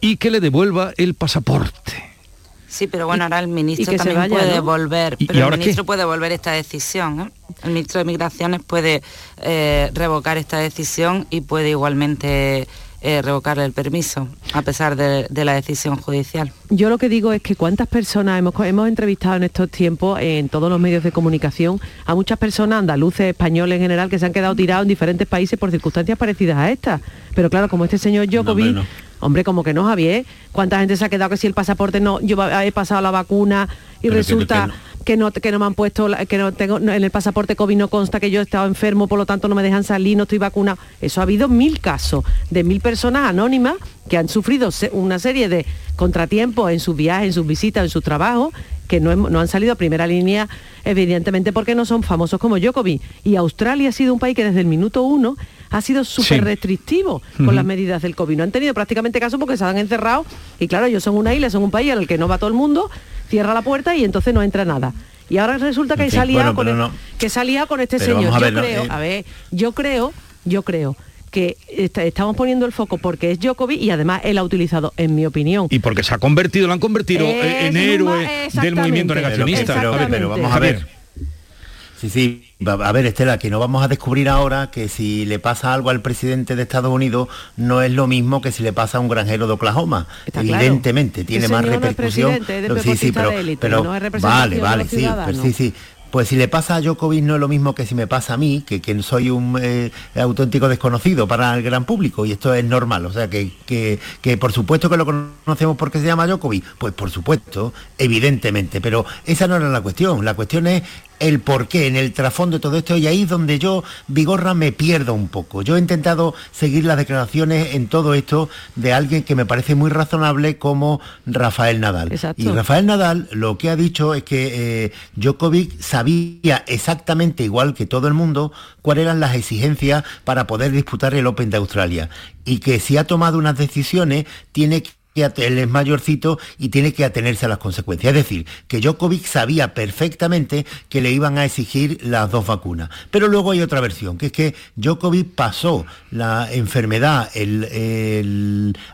y que le devuelva el pasaporte. Sí, pero bueno, ahora el ministro también puede volver, pero el ministro puede volver esta decisión. ¿eh? El ministro de Migraciones puede eh, revocar esta decisión y puede igualmente eh, revocarle el permiso, a pesar de, la decisión judicial. Yo lo que digo es que cuántas personas hemos, hemos entrevistado en estos tiempos en todos los medios de comunicación a muchas personas, andaluces, españoles en general, que se han quedado tirados en diferentes países por circunstancias parecidas a estas. Pero claro, como este señor Djokovic... Hombre, como que no, Javier. ¿Cuánta gente se ha quedado que si el pasaporte no, yo he pasado la vacuna y resulta que, no, que no me han puesto, que no tengo, en el pasaporte COVID no consta que yo he estado enfermo, por lo tanto no me dejan salir, no estoy vacunado. Eso ha habido mil casos de mil personas anónimas que han sufrido una serie de contratiempos en sus viajes, en sus visitas, en su trabajo, que no, no, han salido a primera línea, evidentemente porque no son famosos como Djokovic. Y Australia ha sido un país que desde el minuto uno ha sido súper restrictivo con las medidas del COVID. No han tenido prácticamente caso porque se han encerrado y claro, ellos son una isla, son un país al que no va todo el mundo, cierra la puerta y entonces no entra nada. Y ahora resulta que, salía con, que salía con este señor. yo creo, a ver, yo creo, yo creo que estamos poniendo el foco porque es Djokovic y además él ha utilizado, en mi opinión. Y porque se ha convertido, lo han convertido en héroe del movimiento negacionista. pero vamos a ver. Sí, sí, a ver, Estela, que no vamos a descubrir ahora que si le pasa algo al presidente de Estados Unidos no es lo mismo que si le pasa a un granjero de Oklahoma. Evidentemente, tiene más repercusión. sí, sí, pero, vale, vale, sí, sí, sí. Pues si le pasa a Djokovic no es lo mismo que si me pasa a mí, que, que soy un eh, auténtico desconocido para el gran público, y esto es normal. O sea, que, que, que, por supuesto que lo conocemos porque se llama Djokovic, pues por supuesto, evidentemente, pero esa no era la cuestión. La cuestión es el porqué, en el trasfondo de todo esto, y ahí es donde yo, Vigorra, me pierdo un poco. Yo he intentado seguir las declaraciones en todo esto de alguien que me parece muy razonable como Rafael Nadal. Y Rafael Nadal lo que ha dicho es que eh, Djokovic sabía exactamente igual que todo el mundo cuáles eran las exigencias para poder disputar el Open de Australia y que si ha tomado unas decisiones tiene que él es mayorcito y tiene que atenerse a las consecuencias. Es decir, que Djokovic sabía perfectamente que le iban a exigir las dos vacunas. Pero luego hay otra versión, que es que Djokovic pasó la enfermedad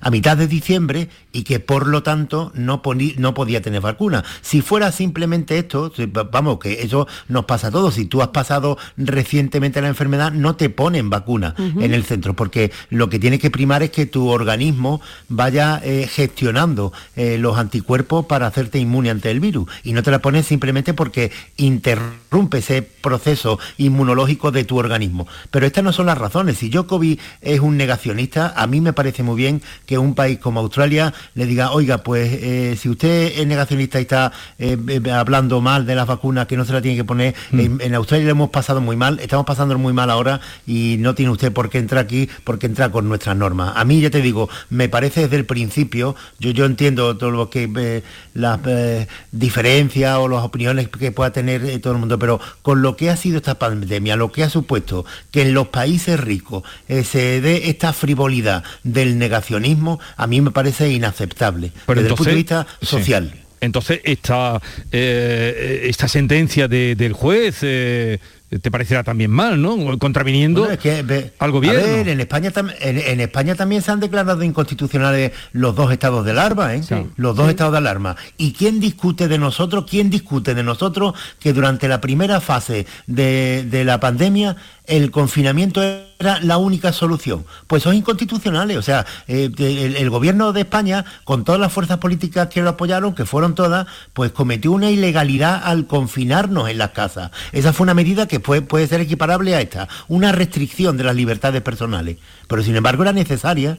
a mitad de diciembre y que por lo tanto no, no podía tener vacuna. Si fuera simplemente esto, vamos, que eso nos pasa a todos. Si tú has pasado recientemente la enfermedad, no te ponen vacuna en el centro, porque lo que tiene que primar es que tu organismo vaya... Eh, gestionando eh, los anticuerpos para hacerte inmune ante el virus. Y no te la pones simplemente porque interrumpe ese proceso inmunológico de tu organismo. Pero estas no son las razones. Si Djokovic es un negacionista, a mí me parece muy bien que un país como Australia le diga, oiga, pues eh, si usted es negacionista y está eh, hablando mal de las vacunas que no se la tiene que poner, mm. en, Australia lo hemos pasado muy mal, estamos pasando muy mal ahora y no tiene usted por qué entrar aquí porque entra con nuestras normas. A mí ya te digo, me parece desde el principio yo, yo entiendo todo lo que eh, las eh, diferencias o las opiniones que pueda tener eh, todo el mundo, pero con lo que ha sido esta pandemia, lo que ha supuesto que en los países ricos se dé esta frivolidad del negacionismo, a mí me parece inaceptable desde el punto de vista social. Entonces esta, eh, esta sentencia de- del juez eh, te parecerá también mal, ¿no? Contraviniendo Bueno, es que, ve, al gobierno. A ver, en España, tam- en, en España también se han declarado inconstitucionales los dos estados de alarma, ¿eh? Los dos estados de alarma. ¿Y quién discute de nosotros? ¿Quién discute de nosotros que durante la primera fase de, de la pandemia el confinamiento era la única solución? Pues son inconstitucionales. O sea, eh, el, el gobierno de España, con todas las fuerzas políticas que lo apoyaron, que fueron todas, pues cometió una ilegalidad al confinarnos en las casas. Esa fue una medida que puede, puede ser equiparable a esta, una restricción de las libertades personales. Pero sin embargo era necesaria.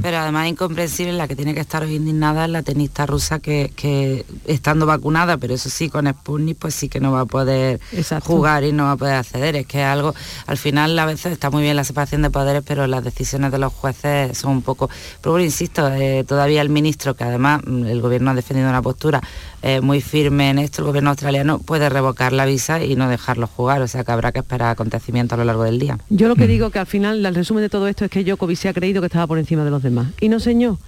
Pero además incomprensible, la que tiene que estar hoy indignada es la tenista rusa que, que estando vacunada, pero eso sí, con Sputnik pues sí que no va a poder jugar y no va a poder acceder. Es que es algo, al final a veces está muy bien la separación de poderes, pero las decisiones de los jueces son un poco... Pero bueno, insisto, eh, todavía el ministro, que además mm, el gobierno ha defendido una postura eh, muy firme en esto, el gobierno australiano puede revocar la visa y no dejarlo jugar, o sea que habrá que esperar acontecimientos a lo largo del día. Yo lo que digo que al final, el resumen de todo esto es que Djokovic se ha creído que estaba por encima de los demás. Y no señor.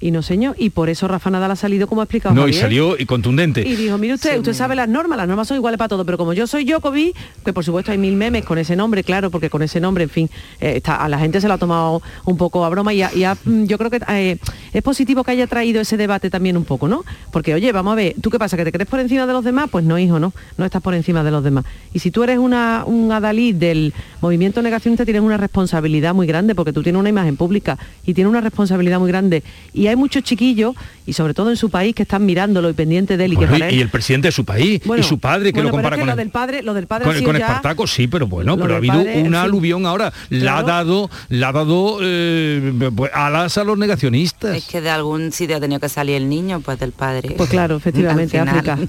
Y no señor. Y por eso Rafa Nadal ha salido como ha explicado No, y salió y contundente. Y dijo, mire usted, usted sabe las normas, las normas son iguales para todo, pero como yo soy Djokovic, que por supuesto hay mil memes con ese nombre, claro, porque con ese nombre, en fin, eh, está, a la gente se lo ha tomado un poco a broma y, mm, yo creo que eh, es positivo que haya traído ese debate también un poco, ¿no? Porque, oye, vamos a ver, ¿tú qué pasa? ¿Que te crees por encima de los demás? Pues no, hijo, no, no estás por encima de los demás. Y si tú eres una, un adalid del movimiento negacionista, tienes una responsabilidad muy grande, porque tú tienes una imagen pública y tienes una responsabilidad muy grande. Y hay muchos chiquillos, y sobre todo en su país, que están mirándolo y pendientes de él y que para y, él- y el presidente de su país Bueno, y su padre que bueno, lo compara es que con lo el- del padre, lo del padre con, ha sido con ya- Espartaco sí pero bueno Lo pero ha habido padre, una aluvión ahora la ha dado la ha dado eh, pues, alas a los negacionistas. Es que de algún sitio ha tenido que salir el niño, pues del padre. Pues claro, efectivamente, final,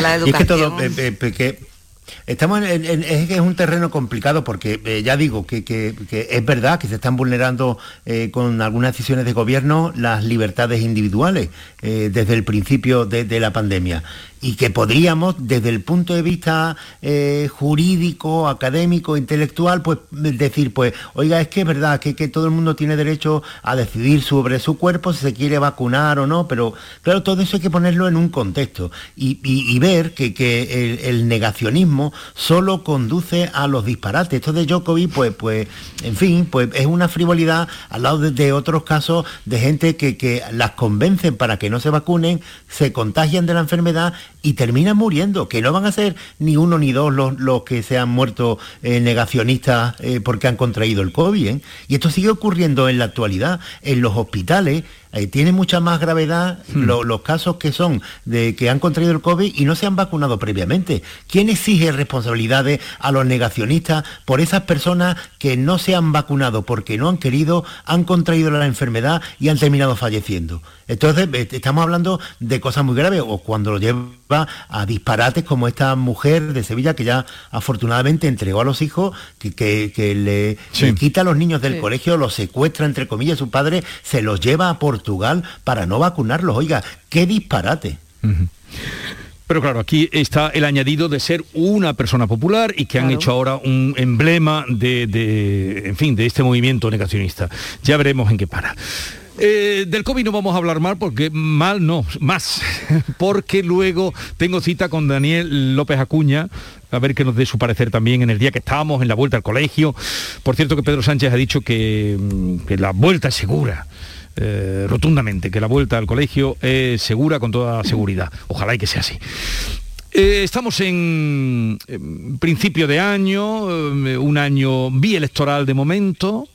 la Y es que todo, educación. eh, eh, que estamos en, es un terreno complicado porque eh, ya digo que, es verdad que se están vulnerando eh, con algunas decisiones de gobierno las libertades individuales eh, desde el principio de la pandemia y que podríamos desde el punto de vista eh, jurídico, académico, intelectual, pues decir, pues, oiga, es que es verdad que, que todo el mundo tiene derecho a decidir sobre su cuerpo si se quiere vacunar o no, pero claro, todo eso hay que ponerlo en un contexto y, y- ver que, que el, negacionismo solo conduce a los disparates. Esto de Djokovic, pues, pues, en fin, pues es una frivolidad al lado de, de otros casos de gente que, que las convencen para que no se vacunen, se contagian de la enfermedad y terminan muriendo, que no van a ser ni uno ni dos los, los que se han muerto eh, negacionistas eh, porque han contraído el COVID. ¿eh? Y esto sigue ocurriendo en la actualidad. En los hospitales eh, tiene mucha más gravedad lo- los casos que son de que han contraído el COVID y no se han vacunado previamente. ¿Quién exige responsabilidades a los negacionistas por esas personas que no se han vacunado porque no han querido, han contraído la enfermedad y han terminado falleciendo? Entonces, eh, estamos hablando de cosas muy graves, o cuando lo lleva a disparates como esta mujer de Sevilla que ya afortunadamente entregó a los hijos, que, que- que le, le quita a los niños del Sí. colegio, los secuestra, entre comillas, su padre se los lleva a Portugal para no vacunarlos. Oiga, qué disparate. Pero claro, aquí está el añadido de ser una persona popular y que han Claro. hecho ahora un emblema de, de, en fin, de este movimiento negacionista. Ya veremos en qué para. Eh, del COVID no vamos a hablar mal porque mal no, más, porque luego tengo cita con Daniel López Acuña, a ver que nos dé su parecer también en el día que estábamos, en la vuelta al colegio. Por cierto que Pedro Sánchez ha dicho que, mm, que la vuelta es segura. Eh, rotundamente, que la vuelta al colegio es segura con toda seguridad. Ojalá y que sea así. Eh, estamos en, principio de año, eh, un año bielectoral de momento.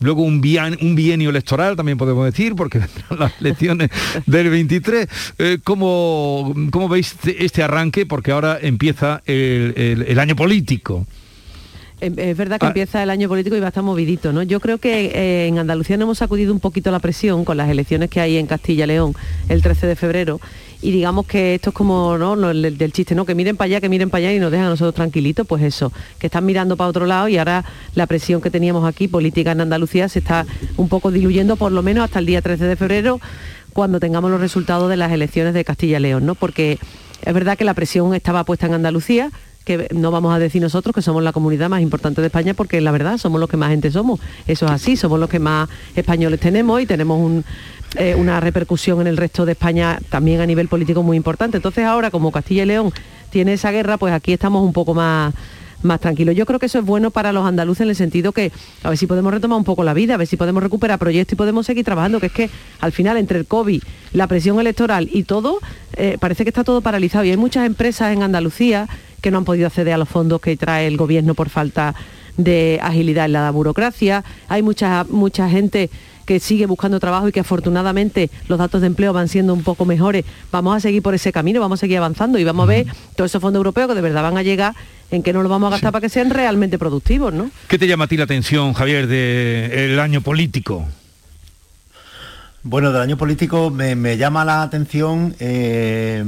Luego un, bien- un bienio electoral, también podemos decir, porque vendrán las elecciones del 23. Eh, ¿cómo, cómo veis este- este arranque? Porque ahora empieza el- el año político. Es es verdad que Ah. empieza el año político y va a estar movidito, ¿no? Yo creo que eh, en Andalucía nos hemos sacudido un poquito la presión con las elecciones que hay en Castilla y León el 13 de febrero y digamos que esto es como ¿no? Del chiste, ¿no? Que miren para allá, que miren para allá y nos dejan a nosotros tranquilitos, pues eso, que están mirando para otro lado y ahora la presión que teníamos aquí política en Andalucía se está un poco diluyendo por lo menos hasta el día 13 de febrero cuando tengamos los resultados de las elecciones de Castilla y León, ¿no? Porque es verdad que la presión estaba puesta en Andalucía, que no vamos a decir nosotros que somos la comunidad más importante de España porque la verdad somos los que más gente somos. Eso es así, somos los que más españoles tenemos y tenemos eh, una repercusión en el resto de España también a nivel político muy importante. Entonces ahora como Castilla y León tiene esa guerra, pues aquí estamos un poco más más tranquilo. Yo creo que eso es bueno para los andaluces en el sentido que a ver si podemos retomar un poco la vida, a ver si podemos recuperar proyectos y podemos seguir trabajando, que es que al final entre el COVID, la presión electoral y todo, eh, parece que está todo paralizado y hay muchas empresas en Andalucía que no han podido acceder a los fondos que trae el gobierno por falta de agilidad en la burocracia, hay mucha, mucha gente que sigue buscando trabajo y que afortunadamente los datos de empleo van siendo un poco mejores. Vamos a seguir por ese camino, vamos a seguir avanzando y vamos a ver todos esos fondos europeos que de verdad van a llegar en que no los vamos a gastar para que sean realmente productivos, ¿no? ¿Qué te llama a ti la atención, Javier, del año político? Bueno, del año político me, llama la atención eh,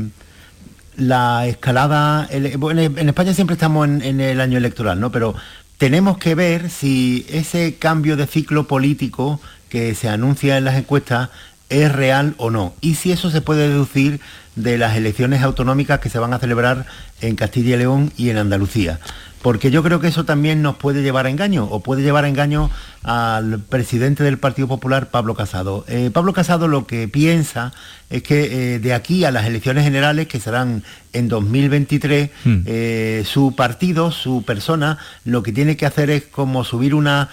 la escalada. en España siempre estamos en, el año electoral, ¿no? Pero tenemos que ver si ese cambio de ciclo político que se anuncia en las encuestas es real o no. Y si eso se puede deducir de las elecciones autonómicas que se van a celebrar en Castilla y León y en Andalucía. Porque yo creo que eso también nos puede llevar a engaño, o puede llevar a engaño al presidente del Partido Popular, Pablo Casado. Eh, Pablo Casado lo que piensa es que eh, de aquí a las elecciones generales, que serán en 2023, hmm. eh, su partido, su persona, lo que tiene que hacer es como subir una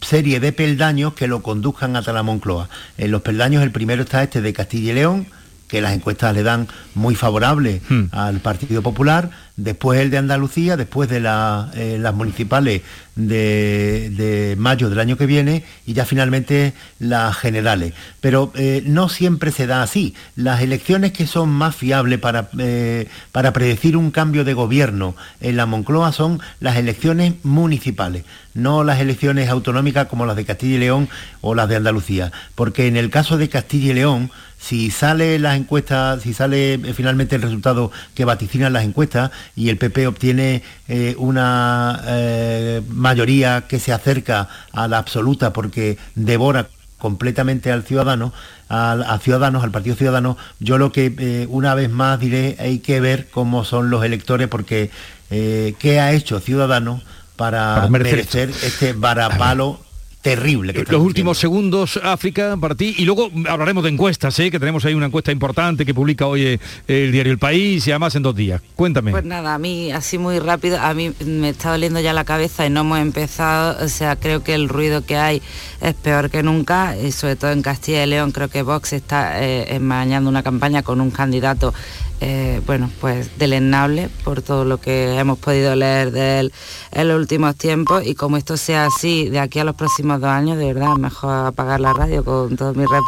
serie de peldaños que lo conduzcan hasta la Moncloa. En los peldaños el primero está este de Castilla y León, que las encuestas le dan muy favorable hmm. al Partido Popular, después el de Andalucía, después de eh, las municipales de, mayo del año que viene y ya finalmente las generales. Pero eh, no siempre se da así. Las elecciones que son más fiables para, eh, para predecir un cambio de gobierno en la Moncloa son las elecciones municipales, no las elecciones autonómicas como las de Castilla y León o las de Andalucía. Porque en el caso de Castilla y León, si sale las encuestas, si sale eh, finalmente el resultado que vaticinan las encuestas y el PP obtiene eh, una eh, mayoría que se acerca a la absoluta porque devora completamente al ciudadano, a Ciudadanos, al Partido Ciudadano, yo lo que una vez más diré, hay que ver cómo son los electores porque qué ha hecho Ciudadanos para, merecer este varapalo terrible. Que Los últimos segundos, África, para ti, y luego hablaremos de encuestas, ¿eh? que tenemos ahí una encuesta importante que publica hoy eh, el diario El País y además en dos días. Cuéntame. Pues nada, a mí, así muy rápido, a mí me está doliendo ya la cabeza y no hemos empezado, o sea, creo que el ruido que hay es peor que nunca, y sobre todo en Castilla y León creo que Vox está eh, una campaña con un candidato eh, bueno, pues delenable por todo lo que hemos podido leer de él en los últimos tiempos y como esto sea así de aquí a los próximos dos años, de verdad, mejor apagar la radio con todo mi respeto